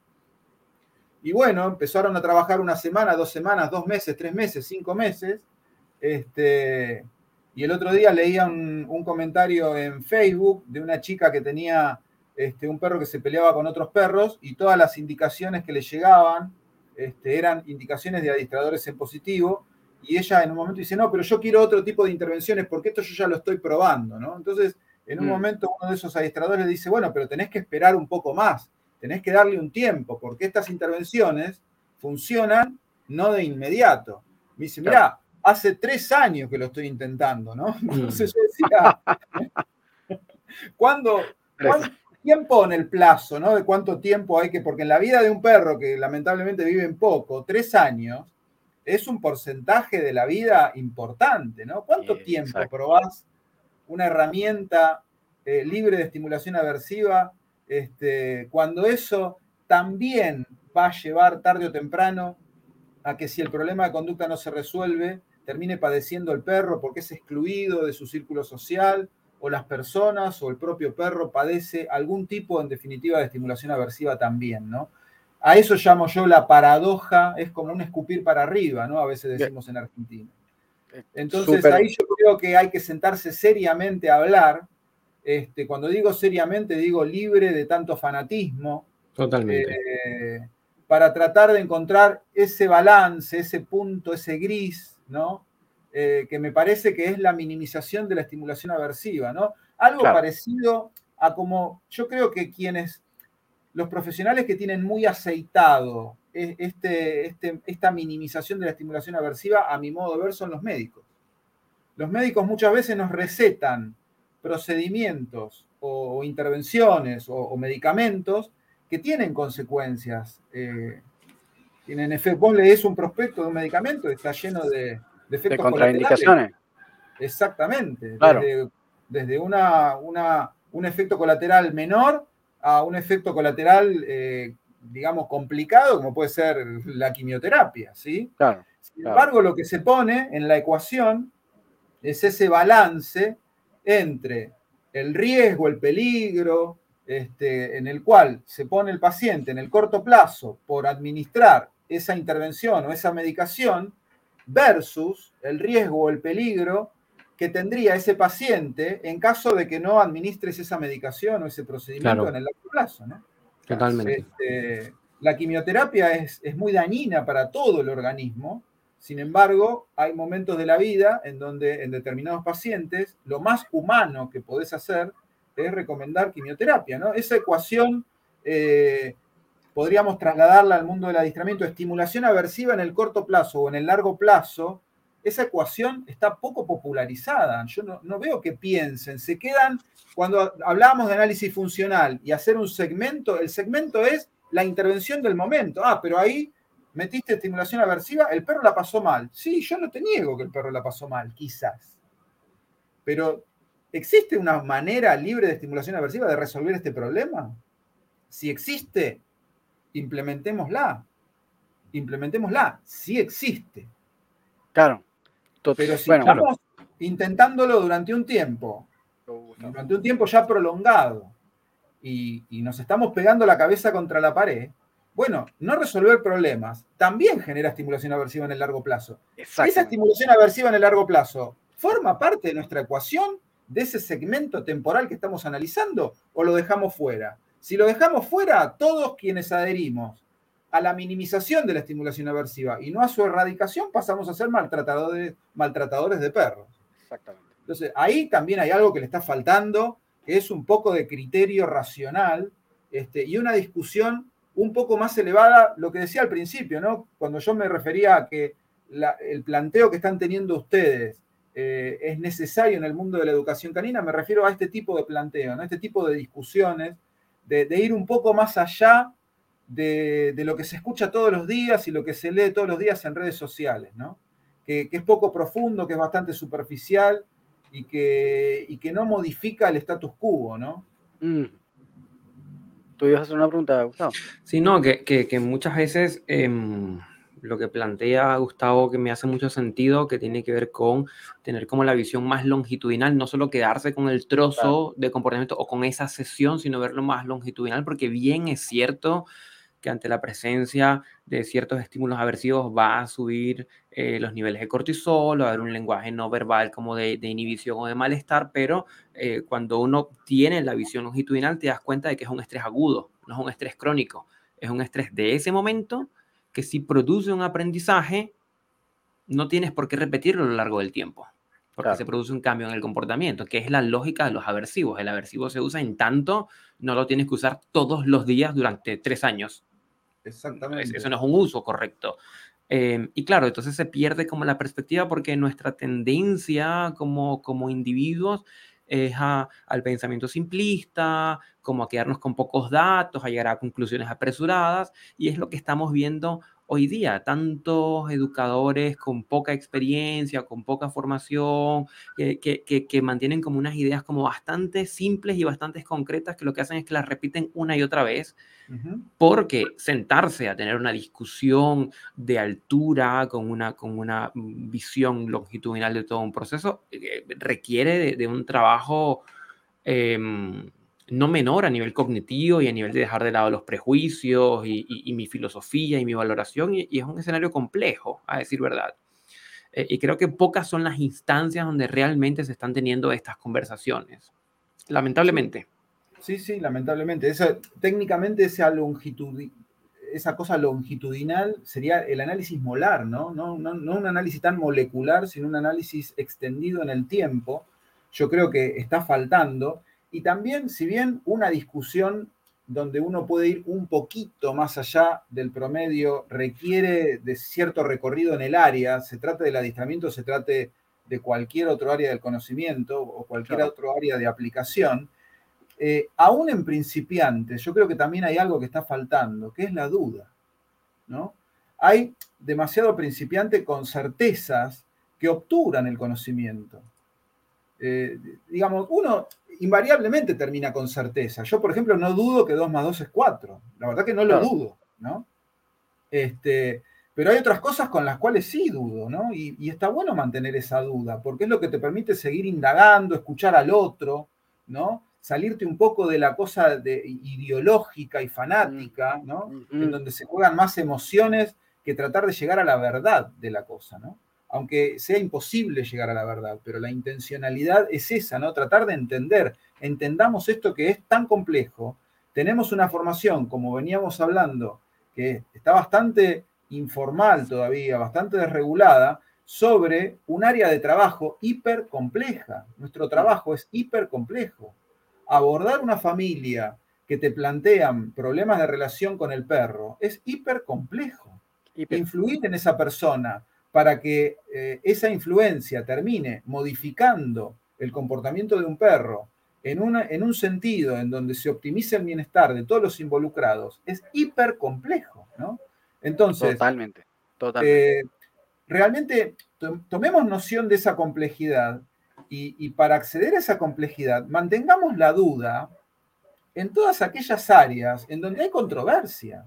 Y bueno, empezaron a trabajar una semana, dos semanas, dos meses, tres meses, cinco meses. Este, y el otro día leía un comentario en Facebook de una chica que tenía este, un perro que se peleaba con otros perros y todas las indicaciones que le llegaban este, eran indicaciones de adiestradores en positivo. Y ella en un momento dice, no, pero yo quiero otro tipo de intervenciones porque esto yo ya lo estoy probando, ¿no? Entonces, en un mm. momento uno de esos adiestradores le dice, bueno, pero tenés que esperar un poco más, tenés que darle un tiempo, porque estas intervenciones funcionan no de inmediato. Me dice, mira, hace tres años que lo estoy intentando, ¿no? Mm. Entonces yo decía, ¿cuándo, ¿cuándo, ¿Quién pone el plazo, ¿no? De cuánto tiempo hay que, porque en la vida de un perro que lamentablemente vive en poco, tres años, es un porcentaje de la vida importante, ¿no? ¿Cuánto tiempo probás una herramienta eh, libre de estimulación aversiva este, cuando eso también va a llevar tarde o temprano a que si el problema de conducta no se resuelve, termine padeciendo el perro porque es excluido de su círculo social o las personas o el propio perro padece algún tipo, en definitiva, de estimulación aversiva también, ¿no? A eso llamo yo la paradoja, es como un escupir para arriba, ¿no? A veces decimos en Argentina. Eh, Entonces ahí yo creo que hay que sentarse seriamente a hablar. Este, cuando digo seriamente, digo libre de tanto fanatismo. Totalmente. Eh, para tratar de encontrar ese balance, ese punto, ese gris, ¿no? Eh, que me parece que es la minimización de la estimulación aversiva, ¿no? Algo parecido a como yo creo que quienes, los profesionales que tienen muy aceitado e, este, este, esta minimización de la estimulación aversiva, a mi modo de ver, son los médicos. Los médicos muchas veces nos recetan procedimientos o, intervenciones o, medicamentos que tienen consecuencias. Eh, tienen efecto. Vos lees un prospecto de un medicamento y está lleno de de efectos contraindicaciones. Exactamente. Desde, una, un efecto colateral menor a un efecto colateral, eh, digamos, complicado, como puede ser la quimioterapia, ¿sí? Sin embargo, lo que se pone en la ecuación es ese balance entre el riesgo, el peligro, este, en el cual se pone el paciente en el corto plazo por administrar esa intervención o esa medicación versus el riesgo o el peligro que tendría ese paciente en caso de que no administres esa medicación o ese procedimiento en el largo plazo. ¿no? Totalmente. Este, la quimioterapia es, es, muy dañina para todo el organismo, sin embargo, hay momentos de la vida en donde en determinados pacientes lo más humano que podés hacer es recomendar quimioterapia. ¿no? Esa ecuación eh, podríamos trasladarla al mundo del adiestramiento, estimulación aversiva en el corto plazo o en el largo plazo, esa ecuación está poco popularizada. Yo no, veo que piensen, se quedan, cuando hablábamos de análisis funcional y hacer un segmento, el segmento es la intervención del momento. Ah, pero ahí metiste estimulación aversiva, el perro la pasó mal. Sí, yo no te niego que el perro la pasó mal, quizás. Pero, ¿existe una manera libre de estimulación aversiva de resolver este problema? Si existe, implementémosla. Implementémosla. Sí existe. Claro. Pero si estamos intentándolo durante un tiempo, durante un tiempo ya prolongado, y, nos estamos pegando la cabeza contra la pared, bueno, no resolver problemas también genera estimulación aversiva en el largo plazo. Esa estimulación aversiva en el largo plazo forma parte de nuestra ecuación de ese segmento temporal que estamos analizando o lo dejamos fuera. Si lo dejamos fuera, todos quienes adherimos a la minimización de la estimulación aversiva y no a su erradicación, pasamos a ser maltratadores, maltratadores de perros. Exactamente. Entonces, ahí también hay algo que le está faltando, que es un poco de criterio racional este, y una discusión un poco más elevada, lo que decía al principio, ¿no? Cuando yo me refería a que el planteo que están teniendo ustedes eh, es necesario en el mundo de la educación canina, me refiero a este tipo de planteo, ¿no? este tipo de discusiones, de, de ir un poco más allá de, lo que se escucha todos los días y lo que se lee todos los días en redes sociales, ¿no? Que, es poco profundo, que es bastante superficial y que, que no modifica el status quo, ¿no? Mm. ¿Tú ibas a hacer una pregunta, Gustavo? Sí, no, que, muchas veces em, lo que plantea Gustavo que me hace mucho sentido, que tiene que ver con tener como la visión más longitudinal, no solo quedarse con el trozo de comportamiento o con esa sesión, sino verlo más longitudinal, porque bien es cierto que ante la presencia de ciertos estímulos aversivos va a subir eh, los niveles de cortisol, va a haber un lenguaje no verbal como de, inhibición o de malestar, pero eh, cuando uno tiene la visión longitudinal te das cuenta de que es un estrés agudo, no es un estrés crónico, es un estrés de ese momento que si produce un aprendizaje, no tienes por qué repetirlo a lo largo del tiempo porque se produce un cambio en el comportamiento, que es la lógica de los aversivos. El aversivo se usa en tanto no lo tienes que usar todos los días durante tres años. Exactamente. Eso no es un uso correcto. Em, y claro, entonces se pierde como la perspectiva porque nuestra tendencia como, como individuos es al pensamiento simplista, como a quedarnos con pocos datos, a llegar a conclusiones apresuradas, y es lo que estamos viendo hoy día, tantos educadores con poca experiencia, con poca formación, que, que, mantienen como unas ideas como bastante simples y bastante concretas, que lo que hacen es que las repiten una y otra vez, porque sentarse a tener una discusión de altura, con una, con una visión longitudinal de todo un proceso, eh, requiere de, un trabajo... Em, no menor a nivel cognitivo y a nivel de dejar de lado los prejuicios y, mi filosofía y mi valoración, y, es un escenario complejo, a decir verdad. Eh, y creo que pocas son las instancias donde realmente se están teniendo estas conversaciones, lamentablemente. Sí, sí, lamentablemente. Esa, técnicamente esa longitud, esa cosa longitudinal sería el análisis molar, ¿no? No, ¿no? no un análisis tan molecular, sino un análisis extendido en el tiempo. Yo creo que está faltando y también, si bien una discusión donde uno puede ir un poquito más allá del promedio requiere de cierto recorrido en el área, se trate del adiestramiento, se trate de cualquier otro área del conocimiento o cualquier otro área de aplicación, eh, aún en principiantes, yo creo que también hay algo que está faltando, que es la duda. ¿no? Hay demasiado principiante con certezas que obturan el conocimiento. Eh, digamos, uno invariablemente termina con certeza. Yo, por ejemplo, no dudo que 2 más 2 es 4. La verdad que no lo dudo, ¿no? Este, pero hay otras cosas con las cuales sí dudo, ¿no? Y, y, está bueno mantener esa duda, porque es lo que te permite seguir indagando, escuchar al otro, ¿no? Salirte un poco de la cosa de, ideológica y fanática, ¿no? En donde se juegan más emociones que tratar de llegar a la verdad de la cosa, ¿no? Aunque sea imposible llegar a la verdad, pero la intencionalidad es esa, ¿no? Tratar de entender, entendamos esto que es tan complejo. Tenemos una formación, como veníamos hablando, que está bastante informal todavía, bastante desregulada, sobre un área de trabajo hiper compleja. Nuestro trabajo es hiper complejo. Abordar una familia que te plantean problemas de relación con el perro es hiper complejo. Influir en esa persona, para que eh, esa influencia termine modificando el comportamiento de un perro en, una, en un sentido en donde se optimice el bienestar de todos los involucrados, es hiper complejo, ¿no? Entonces, totalmente, totalmente. Eh, realmente tomemos noción de esa complejidad y, y, para acceder a esa complejidad, mantengamos la duda en todas aquellas áreas en donde hay controversia.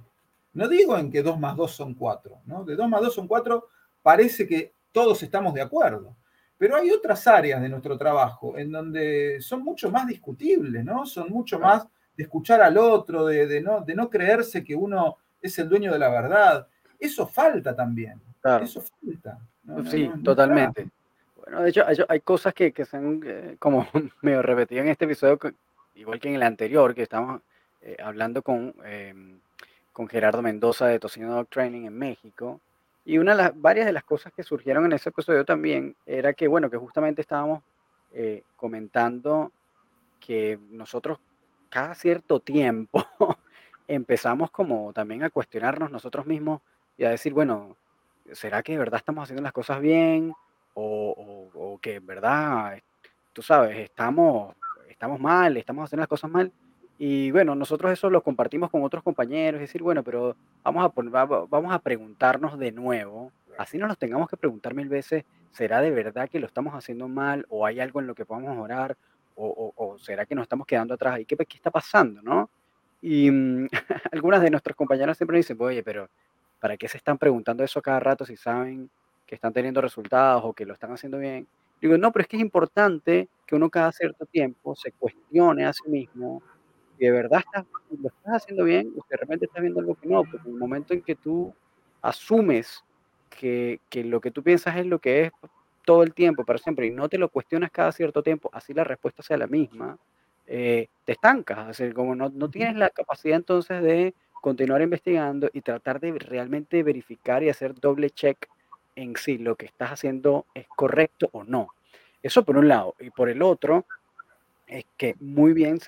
No digo en que 2 más 2 son 4, ¿no? De 2 más 2 son 4 parece que todos estamos de acuerdo. Pero hay otras áreas de nuestro trabajo en donde son mucho más discutibles, ¿no? Son mucho más de escuchar al otro, de, no, de no creerse que uno es el dueño de la verdad. Eso falta también. Eso falta. sí, totalmente. Bueno, de hecho, hay, cosas que, han eh, como medio repetido en este episodio, igual que en el anterior, que estamos eh, hablando con, em, con Gerardo Mendoza de Tocino Dog Training en México, y una de las, varias de las cosas que surgieron en ese episodio también era que, bueno, que justamente estábamos eh, comentando que nosotros cada cierto tiempo empezamos como también a cuestionarnos nosotros mismos y a decir, bueno, ¿será que de verdad estamos haciendo las cosas bien? O, o, que en verdad, tú sabes, estamos, estamos mal, estamos haciendo las cosas mal. Y bueno, nosotros eso lo compartimos con otros compañeros, es decir, bueno, pero vamos a, vamos a preguntarnos de nuevo, así no nos tengamos que preguntar mil veces, ¿será de verdad que lo estamos haciendo mal o hay algo en lo que podamos orar o, o, será que nos estamos quedando atrás? ¿Y qué, qué está pasando, no? Y mm, algunas de nuestros compañeros siempre dicen, oye, pero ¿para qué se están preguntando eso cada rato si saben que están teniendo resultados o que lo están haciendo bien? Digo, no, pero es que es importante que uno cada cierto tiempo se cuestione a sí mismo si de verdad estás, lo estás haciendo bien o si de repente estás viendo algo que no, porque en el momento en que tú asumes que, que, lo que tú piensas es lo que es todo el tiempo, para siempre, y no te lo cuestionas cada cierto tiempo, así la respuesta sea la misma, eh, te estancas, es como no, no tienes la capacidad entonces de continuar investigando y tratar de realmente verificar y hacer doble check en si lo que estás haciendo es correcto o no. Eso por un lado. Y por el otro, es que muy bien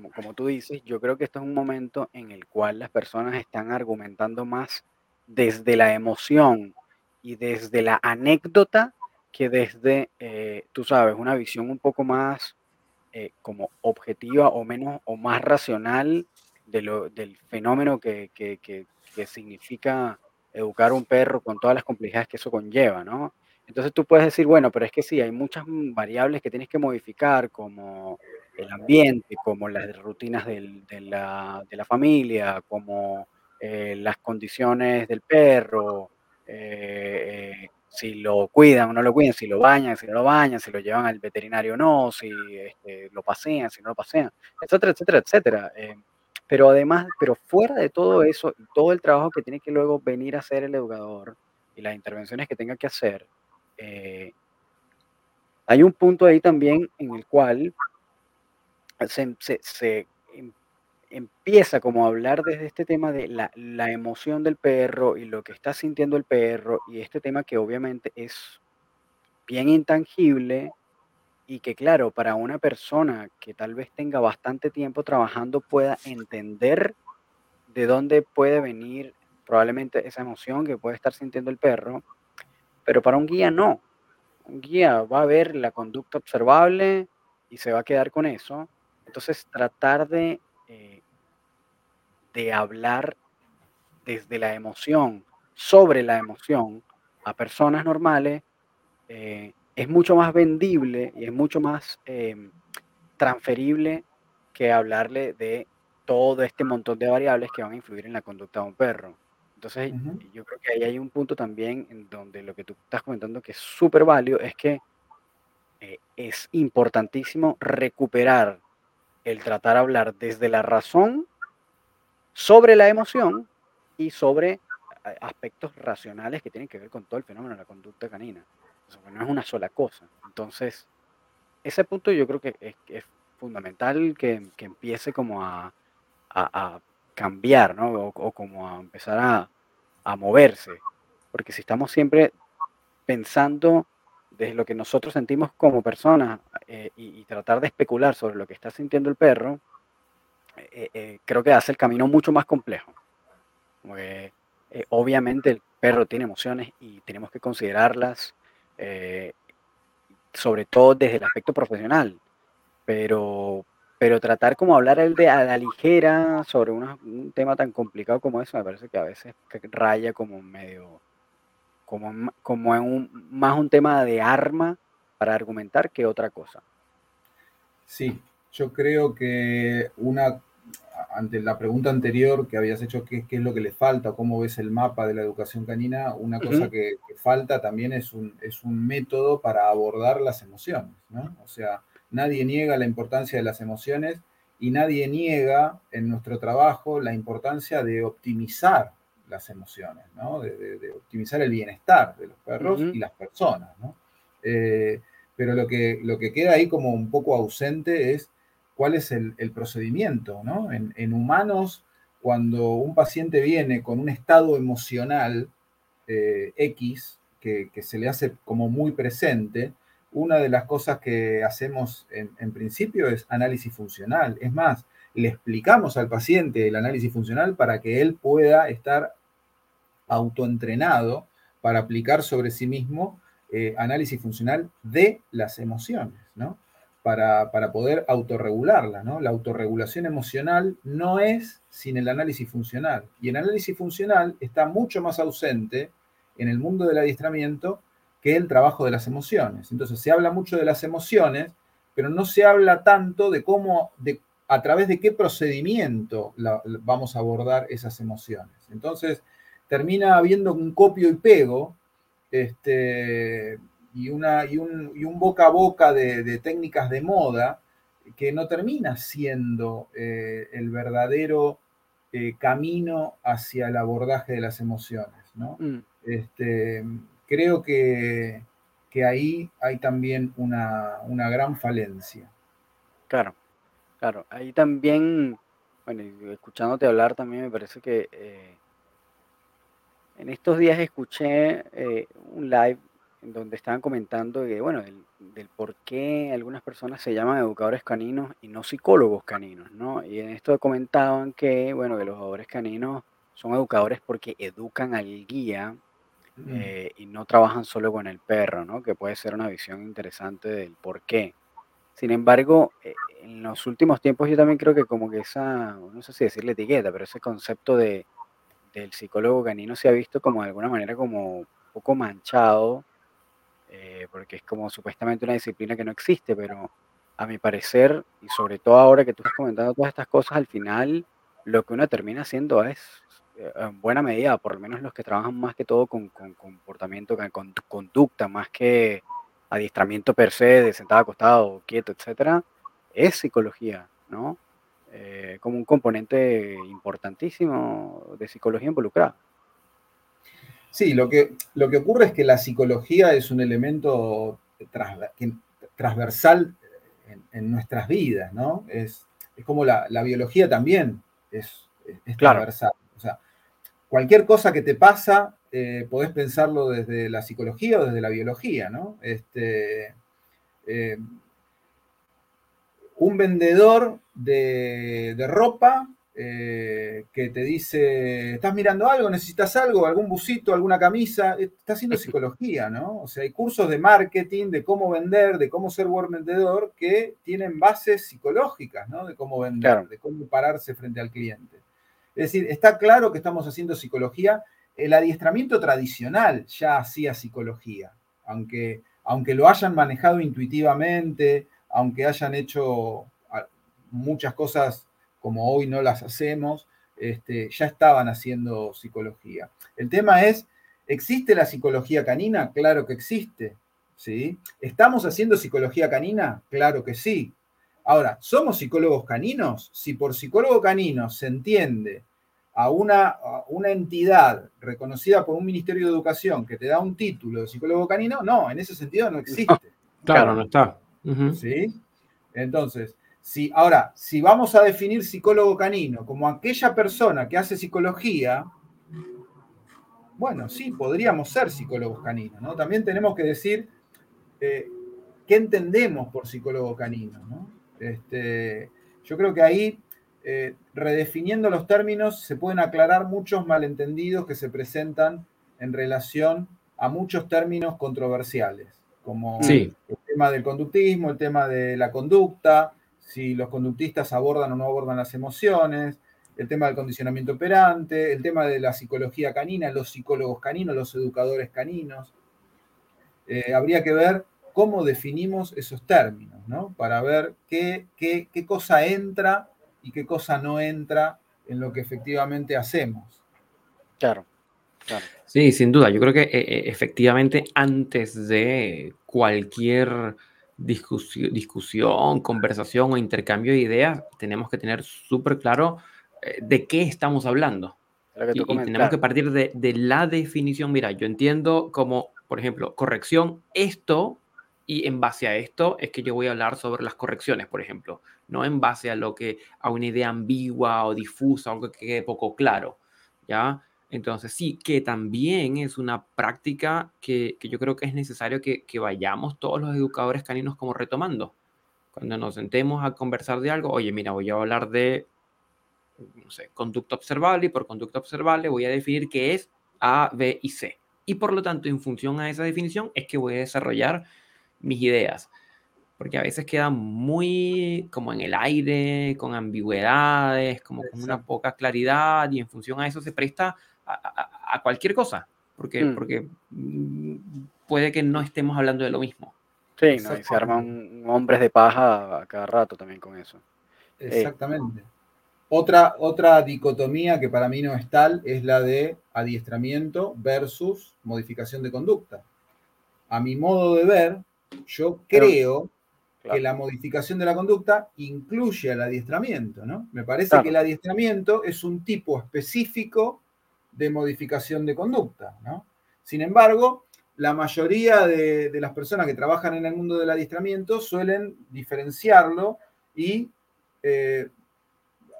como, como tú dices, yo creo que esto es un momento en el cual las personas están argumentando más desde la emoción y desde la anécdota que desde, eh, tú sabes, una visión un poco más eh, como objetiva o menos o más racional de lo, del fenómeno que, que, que, que significa educar un perro con todas las complejidades que eso conlleva, ¿no? Entonces tú puedes decir, bueno, pero es que sí, hay muchas variables que tienes que modificar, como el ambiente, como las rutinas del, de, la, de, la, familia, como eh, las condiciones del perro, eh, eh, si lo cuidan o no lo cuidan, si lo bañan, si no lo bañan, si lo llevan al veterinario o no, si este, lo pasean, si no lo pasean, etcétera, etcétera, etcétera. Eh, pero además, pero fuera de todo eso, todo el trabajo que tiene que luego venir a hacer el educador y las intervenciones que tenga que hacer, eh, hay un punto ahí también en el cual se, em, empieza como a hablar desde este tema de la, la, emoción del perro y lo que está sintiendo el perro y este tema que obviamente es bien intangible y que claro, para una persona que tal vez tenga bastante tiempo trabajando pueda entender de dónde puede venir probablemente esa emoción que puede estar sintiendo el perro, pero para un guía no. Un guía va a ver la conducta observable y se va a quedar con eso entonces, tratar de, eh, de hablar desde la emoción, sobre la emoción, a personas normales, eh, es mucho más vendible y es mucho más em, transferible que hablarle de todo este montón de variables que van a influir en la conducta de un perro. Entonces, yo creo que ahí hay un punto también en donde lo que tú estás comentando que es súper válido es que eh, es importantísimo recuperar el tratar de hablar desde la razón sobre la emoción y sobre aspectos racionales que tienen que ver con todo el fenómeno de la conducta canina. no es una sola cosa. Entonces, ese punto yo creo que es, fundamental que, empiece como a, cambiar, ¿no? O, como a empezar a, moverse. Porque si estamos siempre pensando desde lo que nosotros sentimos como personas eh, y, tratar de especular sobre lo que está sintiendo el perro, eh, eh, creo que hace el camino mucho más complejo. obviamente el perro tiene emociones y tenemos que considerarlas, sobre todo desde el aspecto profesional, pero, pero tratar como hablar de a la ligera sobre un tema tan complicado como eso, me parece que a veces raya como medio, como, como en un, más un tema de arma para argumentar que otra cosa. Sí, yo creo que una, ante la pregunta anterior que habías hecho, ¿qué, qué es lo que le falta? ¿Cómo ves el mapa de la educación canina? Una cosa que, falta también es un, es un método para abordar las emociones, ¿no? O sea, nadie niega la importancia de las emociones y nadie niega en nuestro trabajo la importancia de optimizar las emociones, ¿no? de, optimizar el bienestar de los perros y las personas. ¿no? Eh, pero lo que, lo que queda ahí como un poco ausente es cuál es el, procedimiento. ¿no? En, humanos, cuando un paciente viene con un estado emocional eh, X, que, se le hace como muy presente, una de las cosas que hacemos en, principio es análisis funcional. Es más, le explicamos al paciente el análisis funcional para que él pueda estar autoentrenado para aplicar sobre sí mismo eh, análisis funcional de las emociones, ¿no? Para, poder autorregularla, ¿no? La autorregulación emocional no es sin el análisis funcional. Y el análisis funcional está mucho más ausente en el mundo del adiestramiento que el trabajo de las emociones. Entonces se habla mucho de las emociones, pero no se habla tanto de cómo, de, a través de qué procedimiento vamos a abordar esas emociones. Entonces, termina habiendo un copio y pego este, y, una, y, un, boca a boca de, técnicas de moda que no termina siendo eh, el verdadero eh, camino hacia el abordaje de las emociones. ¿no? Mm. Este, creo que, ahí hay también una, gran falencia. Claro, claro. Ahí también, bueno, escuchándote hablar también me parece que eh, en estos días escuché eh, un live en donde estaban comentando que, bueno, del, por qué algunas personas se llaman educadores caninos y no psicólogos caninos, ¿no? Y en esto comentaban que, bueno, que los educadores caninos son educadores porque educan al guía eh, y no trabajan solo con el perro, ¿no? Que puede ser una visión interesante del por qué. Sin embargo, eh, en los últimos tiempos yo también creo que como que esa, no sé si decirle etiqueta, pero ese concepto de del psicólogo canino se ha visto como de alguna manera como un poco manchado, eh, porque es como supuestamente una disciplina que no existe, pero a mi parecer, y sobre todo ahora que tú estás comentando todas estas cosas, al final lo que uno termina haciendo es, eh, en buena medida, por lo menos los que trabajan más que todo con, comportamiento, con conducta, más que adiestramiento per se, de sentado acostado, quieto, etcétera, es psicología, ¿no? Eh, como un componente importantísimo de psicología involucrada. Sí, lo que, lo que ocurre es que la psicología es un elemento transversal en, nuestras vidas, ¿no? Es, como la, biología también es, transversal. O sea, cualquier cosa que te pasa, eh, podés pensarlo desde la psicología o desde la biología, ¿no? Este, eh, un vendedor de, ropa eh, que te dice, ¿estás mirando algo? ¿Necesitas algo? ¿Algún busito? ¿Alguna camisa? Está haciendo psicología, ¿no? O sea, hay cursos de marketing, de cómo vender, de cómo ser buen vendedor, que tienen bases psicológicas, ¿no? De cómo vender, de cómo pararse frente al cliente. Es decir, está claro que estamos haciendo psicología. El adiestramiento tradicional ya hacía psicología, aunque aunque lo hayan manejado intuitivamente, aunque hayan hecho muchas cosas como hoy no las hacemos, este, ya estaban haciendo psicología. El tema es, ¿existe la psicología canina? Claro que existe. ¿sí? ¿Estamos haciendo psicología canina? Claro que sí. Ahora, ¿somos psicólogos caninos? Si por psicólogo canino se entiende a una, una, entidad reconocida por un Ministerio de Educación que te da un título de psicólogo canino, no, en ese sentido no existe. claro, no está. ¿Sí? Entonces, si, ahora, si vamos a definir psicólogo canino como aquella persona que hace psicología, bueno, sí, podríamos ser psicólogos caninos, ¿no? También tenemos que decir eh, qué entendemos por psicólogo canino, ¿no? Este, yo creo que ahí, eh, redefiniendo los términos, se pueden aclarar muchos malentendidos que se presentan en relación a muchos términos controversiales, como el tema del conductismo, el tema de la conducta, si los conductistas abordan o no abordan las emociones, el tema del condicionamiento operante, el tema de la psicología canina, los psicólogos caninos, los educadores caninos. Eh, habría que ver cómo definimos esos términos, ¿no? Para ver qué, qué, qué cosa entra y qué cosa no entra en lo que efectivamente hacemos. Claro. Claro. Sí, sin duda. Yo creo que eh, eh, efectivamente antes de cualquier discusión, conversación o intercambio de ideas, tenemos que tener súper claro eh, de qué estamos hablando. Y, tenemos que partir de, de, la definición. Mira, yo entiendo como, por ejemplo, corrección, esto, y en base a esto es que yo voy a hablar sobre las correcciones, por ejemplo, no en base a lo que, a una idea ambigua o difusa, algo que quede poco claro, ¿ya? Entonces, sí, que también es una práctica que, yo creo que es necesario que, vayamos todos los educadores caninos como retomando. Cuando nos sentemos a conversar de algo, oye, mira, voy a hablar de, no sé, conducta observable y por conducta observable voy a definir qué es A, B y C. Y por lo tanto, en función a esa definición, es que voy a desarrollar mis ideas. Porque a veces queda muy como en el aire, con ambigüedades, como con una poca claridad y en función a eso se presta a, cualquier cosa, porque, mm. porque mm, puede que no estemos hablando de lo mismo. Sí, ¿no? y se arman hombres de paja a cada rato también con eso. Eh, Exactamente. Otra, otra dicotomía que para mí no es tal es la de adiestramiento versus modificación de conducta. A mi modo de ver, yo creo que la modificación de la conducta incluye al adiestramiento, ¿no? Me parece que el adiestramiento es un tipo específico de modificación de conducta. ¿no? Sin embargo, la mayoría de, las personas que trabajan en el mundo del adiestramiento suelen diferenciarlo y eh,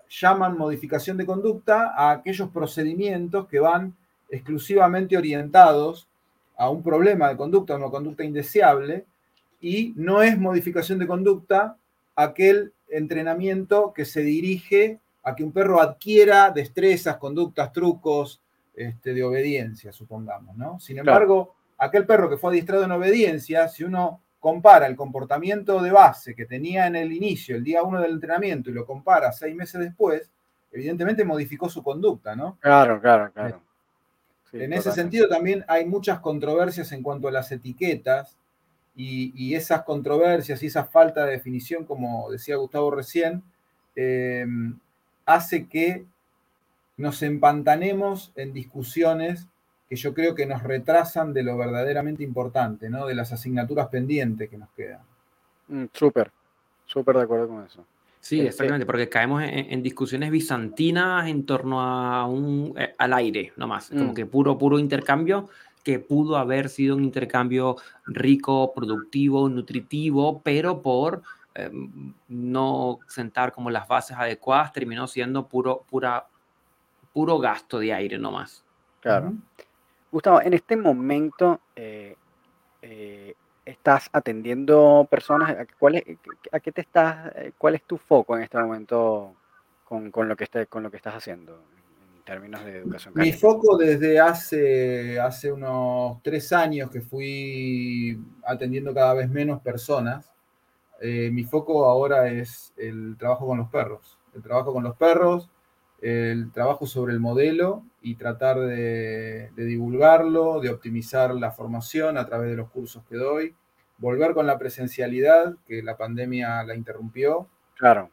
llaman modificación de conducta a aquellos procedimientos que van exclusivamente orientados a un problema de conducta, a una conducta indeseable, y no es modificación de conducta aquel entrenamiento que se dirige a que un perro adquiera destrezas, conductas, trucos este, de obediencia, supongamos, ¿no? Sin embargo, aquel perro que fue adiestrado en obediencia, si uno compara el comportamiento de base que tenía en el inicio, el día uno del entrenamiento, y lo compara seis meses después, evidentemente modificó su conducta, ¿no? Claro, claro, claro. en ese sentido también hay muchas controversias en cuanto a las etiquetas y, esas controversias y esa falta de definición, como decía Gustavo recién, eh, hace que nos empantanemos en discusiones que yo creo que nos retrasan de lo verdaderamente importante, ¿no? De las asignaturas pendientes que nos quedan. Mm, súper, súper de acuerdo con eso. Sí, este exactamente, porque caemos en, discusiones bizantinas en torno a un, eh, al aire, nomás, como mm. que puro, puro intercambio que pudo haber sido un intercambio rico, productivo, nutritivo, pero por em, no sentar como las bases adecuadas, terminó siendo puro, pura, puro gasto de aire nomás. Claro. Gustavo, en este momento eh, eh, estás atendiendo personas, ¿cuál es, ¿a qué te estás, eh, cuál es tu foco en este momento con, lo, que esté, con lo que estás haciendo en términos de educación? Mi foco desde hace, hace unos tres años que fui atendiendo cada vez menos personas, mi foco ahora es el trabajo con los perros. El trabajo con los perros, el trabajo sobre el modelo y tratar de, divulgarlo, de optimizar la formación a través de los cursos que doy, volver con la presencialidad, que la pandemia la interrumpió. Claro.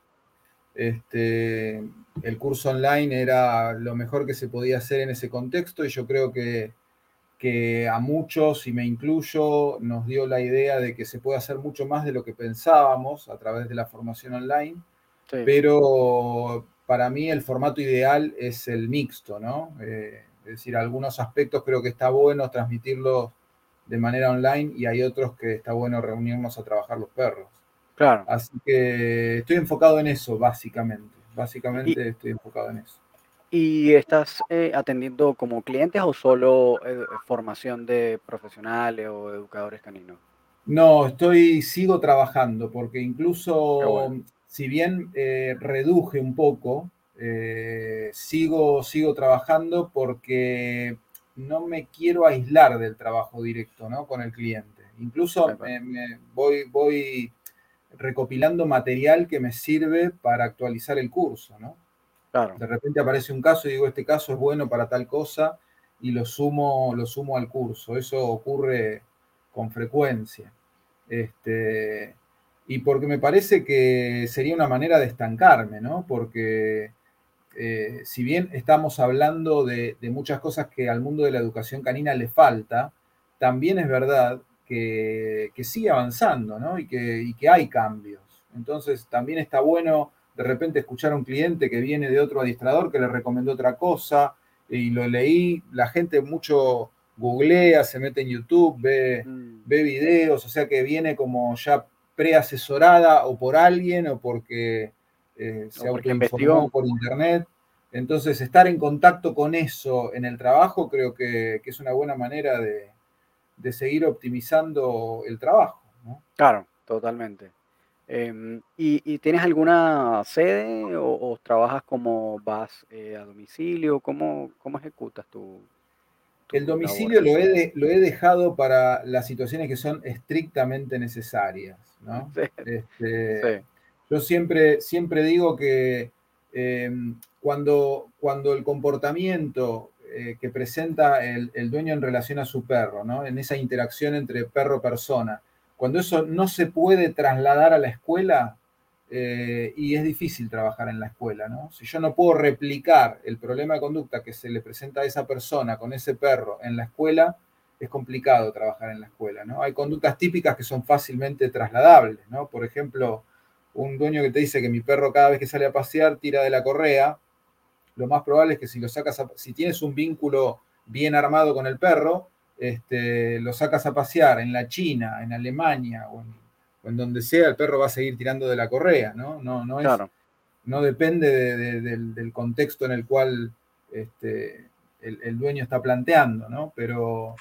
Este, el curso online era lo mejor que se podía hacer en ese contexto y yo creo que, que a muchos, y me incluyo, nos dio la idea de que se puede hacer mucho más de lo que pensábamos a través de la formación online, pero para mí el formato ideal es el mixto, ¿no? Eh, es decir, algunos aspectos creo que está bueno transmitirlos de manera online y hay otros que está bueno reunirnos a trabajar los perros. Claro. Así que estoy enfocado en eso, básicamente. Básicamente estoy enfocado en eso. ¿Y estás eh, atendiendo como clientes o solo eh, formación de profesionales o educadores caninos? No, estoy, sigo trabajando, porque incluso si bien eh, reduje un poco, sigo, sigo trabajando porque no me quiero aislar del trabajo directo ¿no? con el cliente. Incluso me, voy, voy recopilando material que me sirve para actualizar el curso. ¿no? De repente aparece un caso y digo, este caso es bueno para tal cosa y lo sumo, lo sumo al curso. Eso ocurre con frecuencia. Este, y porque me parece que sería una manera de estancarme, ¿no? Porque eh, si bien estamos hablando de, muchas cosas que al mundo de la educación canina le falta, también es verdad que, sigue avanzando ¿no? y, que, que hay cambios. Entonces también está bueno de repente escuchar a un cliente que viene de otro adiestrador que le recomendó otra cosa y lo leí, la gente mucho googlea, se mete en YouTube, ve, mm. ve videos, o sea que viene como ya preasesorada o por alguien o porque eh, se autoinformó por internet. Entonces, estar en contacto con eso en el trabajo creo que, es una buena manera de, seguir optimizando el trabajo. Claro, totalmente. Em, ¿y, tienes alguna sede o, trabajas como vas eh, a domicilio? ¿Cómo, ¿Cómo, ejecutas tu, El domicilio lo he, lo he, dejado para las situaciones que son estrictamente necesarias. ¿no? Este, yo siempre, siempre digo que em, cuando, cuando el comportamiento eh, que presenta el, dueño en relación a su perro, ¿no? en esa interacción entre perro-persona, cuando eso no se puede trasladar a la escuela, eh, y es difícil trabajar en la escuela, ¿no? Si yo no puedo replicar el problema de conducta que se le presenta a esa persona con ese perro en la escuela, es complicado trabajar en la escuela, ¿no? Hay conductas típicas que son fácilmente trasladables, ¿no? Por ejemplo, un dueño que te dice que mi perro cada vez que sale a pasear tira de la correa, lo más probable es que si lo sacas si tienes un vínculo bien armado con el perro, este, lo sacas a pasear en la China, en Alemania o en, donde sea, el perro va a seguir tirando de la correa, ¿no? No, no, es, no depende del, contexto en el cual este, el, dueño está planteando, ¿no? Pero,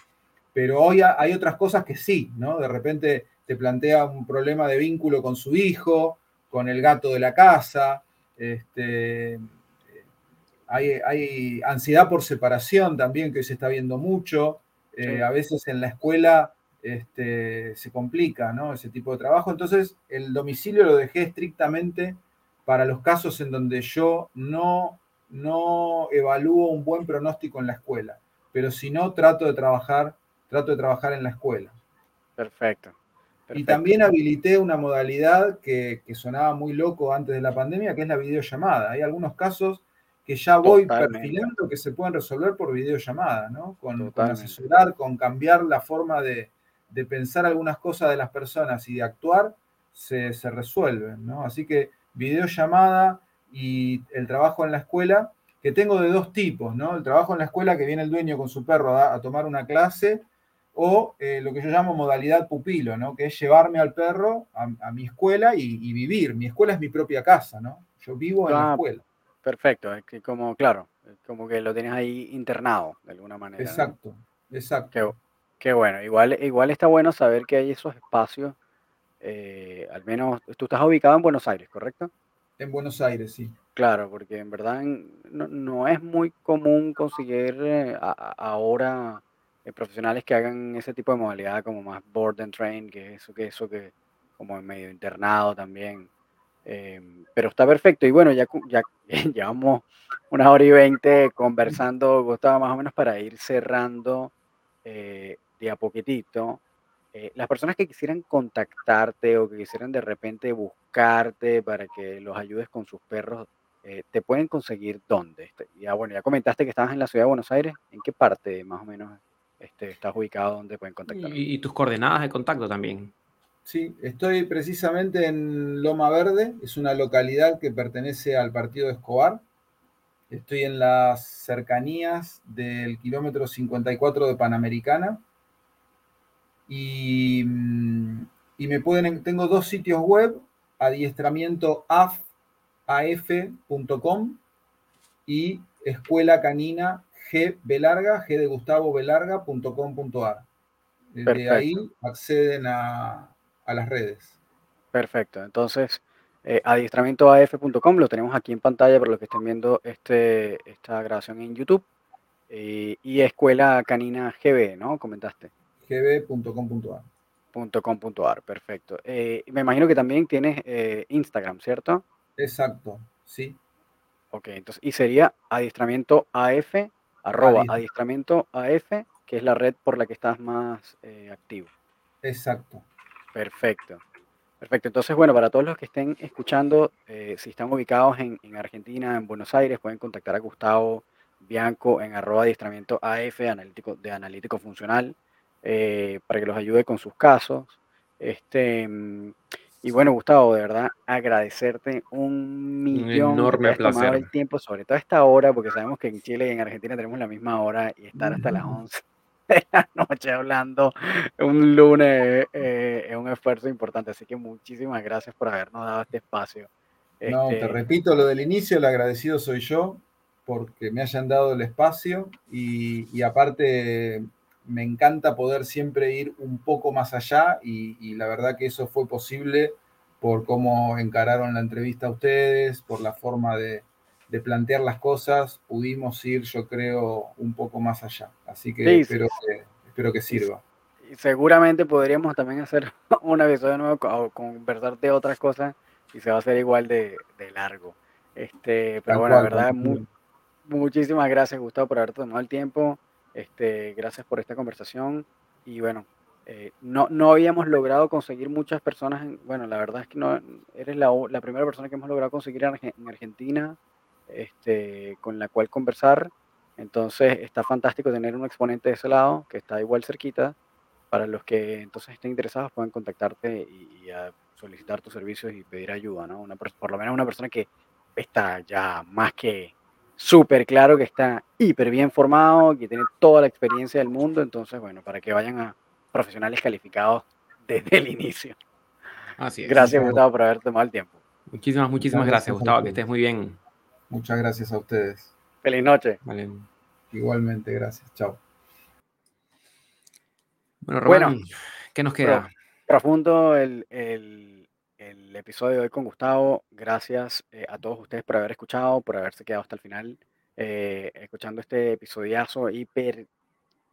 pero hoy hay otras cosas que sí, ¿no? De repente te plantea un problema de vínculo con su hijo, con el gato de la casa, este, hay, ansiedad por separación también, que hoy se está viendo mucho. Eh, a veces en la escuela este, se complica ¿no? ese tipo de trabajo. Entonces, el domicilio lo dejé estrictamente para los casos en donde yo no, no evalúo un buen pronóstico en la escuela. Pero si no, trato de trabajar, trato de trabajar en la escuela. Perfecto. Y también habilité una modalidad que, sonaba muy loco antes de la pandemia, que es la videollamada. Hay algunos casos que ya voy perfilando que se pueden resolver por videollamada, ¿no? Con, asesorar, con cambiar la forma de, pensar algunas cosas de las personas y de actuar, se, resuelven, ¿no? Así que videollamada y el trabajo en la escuela, que tengo de dos tipos, ¿no? El trabajo en la escuela que viene el dueño con su perro a tomar una clase o eh, lo que yo llamo modalidad pupilo, ¿no? que es llevarme al perro a, mi escuela y, vivir. Mi escuela es mi propia casa, ¿no? Yo vivo en la escuela. Perfecto, es que como, claro, como que lo tienes ahí internado de alguna manera. Exacto, exacto. Qué, bueno, igual, igual está bueno saber que hay esos espacios, eh, al menos tú estás ubicado en Buenos Aires, ¿correcto? En Buenos Aires, sí. Claro, porque en verdad no, es muy común conseguir eh, ahora eh, profesionales que hagan ese tipo de modalidad como más board and train, que es eso que eso que como en medio internado también. Em, pero está perfecto. Y bueno, ya, ya llevamos una hora y veinte conversando, Gustavo, más o menos para ir cerrando eh, de a poquitito. eh, las personas que quisieran contactarte o que quisieran de repente buscarte para que los ayudes con sus perros, eh, ¿te pueden conseguir dónde? Este, ya, bueno, ya comentaste que estabas en la ciudad de Buenos Aires. ¿En qué parte más o menos este, estás ubicado donde pueden contactar? Y, tus coordenadas de contacto también. Sí, estoy precisamente en Loma Verde, es una localidad que pertenece al partido de Escobar. Estoy en las cercanías del kilómetro 54 de Panamericana y, mm, y me pueden, tengo dos sitios web, adiestramientoaf.com y escuela canina g Belarga, g de Gustavo Belarga.com.ar. Desde ahí acceden a, las redes. Perfecto. Entonces, eh, adiestramientoaf.com lo tenemos aquí en pantalla para los que estén viendo este, esta grabación en YouTube. Eh, y Escuela Canina GB, ¿no? Comentaste gb.com.ar. perfecto. Eh, me imagino que también tienes eh, Instagram, ¿cierto? Exacto, sí. Ok, entonces, y sería adiestramiento AF, arroba adiestramiento AF, que es la red por la que estás más activo. Exacto. Perfecto. Perfecto. Entonces, bueno, para todos los que estén escuchando, si están ubicados en, en, Argentina, en Buenos Aires, pueden contactar a Gustavo Bianco en arroba adiestramiento AF, analítico, de analítico funcional. Eh, para que los ayude con sus casos. Este, y bueno, Gustavo, de verdad, agradecerte un millón un enorme por tomado el tiempo, sobre todo a esta hora, porque sabemos que en Chile y en Argentina tenemos la misma hora y estar hasta las 11 de la noche hablando un lunes eh, es un esfuerzo importante. Así que muchísimas gracias por habernos dado este espacio. No, te este repito lo del inicio, el agradecido soy yo porque me hayan dado el espacio y, y aparte me encanta poder siempre ir un poco más allá y, la verdad que eso fue posible por cómo encararon la entrevista a ustedes, por la forma de, plantear las cosas, pudimos ir, yo creo, un poco más allá. Así que, espero, Que, espero que sirva. Y seguramente podríamos también hacer un episodio nuevo o conversar de otras cosas y se va a hacer igual de, largo. Este, pero bueno, la verdad, muchísimas gracias, Gustavo, por haber tomado el tiempo. Este, gracias por esta conversación. Y bueno, eh, no, no habíamos logrado conseguir muchas personas. bueno, la verdad es que no eres la, la, primera persona que hemos logrado conseguir en, Argentina este, con la cual conversar. Entonces está fantástico tener un exponente de ese lado que está igual cerquita. Para los que entonces estén interesados pueden contactarte y, solicitar tus servicios y pedir ayuda, ¿no? Una, por lo menos una persona que está ya más que súper claro que está hiper bien formado, que tiene toda la experiencia del mundo, entonces, bueno, para que vayan a profesionales calificados desde el inicio. Así es. Gracias, Gustavo, por haber tomado el tiempo. Muchísimas, muchísimas gracias, Gustavo, que estés muy bien. Muchas gracias a ustedes. Feliz noche. Igualmente, gracias. Chao. Bueno, Román, ¿qué nos queda? Profundo el el episodio de hoy con Gustavo. Gracias eh, a todos ustedes por haber escuchado, por haberse quedado hasta el final, eh, escuchando este episodiazo hiper,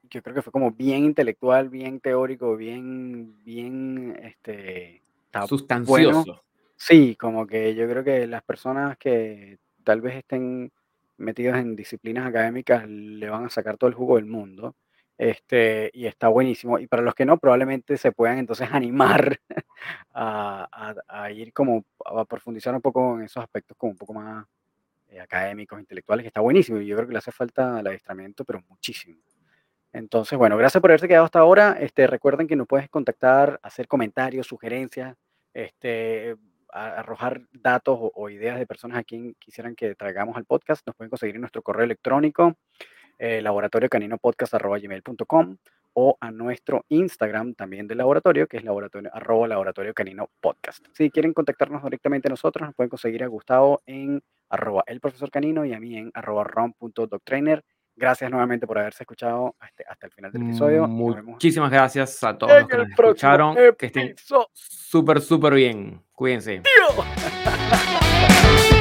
yo creo que fue como bien intelectual, bien teórico, bien, bien, este, sustancioso. Sí, como que yo creo que las personas que tal vez estén metidas en disciplinas académicas le van a sacar todo el jugo del mundo. Este, y está buenísimo. Y para los que no, probablemente se puedan entonces animar a, ir como a profundizar un poco en esos aspectos como un poco más eh, académicos, intelectuales, que está buenísimo. Y yo creo que le hace falta el adiestramiento, pero muchísimo. Entonces, bueno, gracias por haberse quedado hasta ahora. Este, recuerden que nos puedes contactar, hacer comentarios, sugerencias, este, arrojar datos o, ideas de personas a quien quisieran que traigamos al podcast. Nos pueden conseguir en nuestro correo electrónico eh, laboratorio canino gmail.com o a nuestro Instagram también del laboratorio, que es laboratorio, arroba laboratorio canino podcast. Si quieren contactarnos directamente a nosotros, nos pueden conseguir a Gustavo en arroba el profesor canino y a mí en arroba rom.doctrainer. Gracias nuevamente por haberse escuchado hasta, hasta el final del episodio. Muchísimas gracias a todos los que nos escucharon. Que estén súper, súper bien. Cuídense.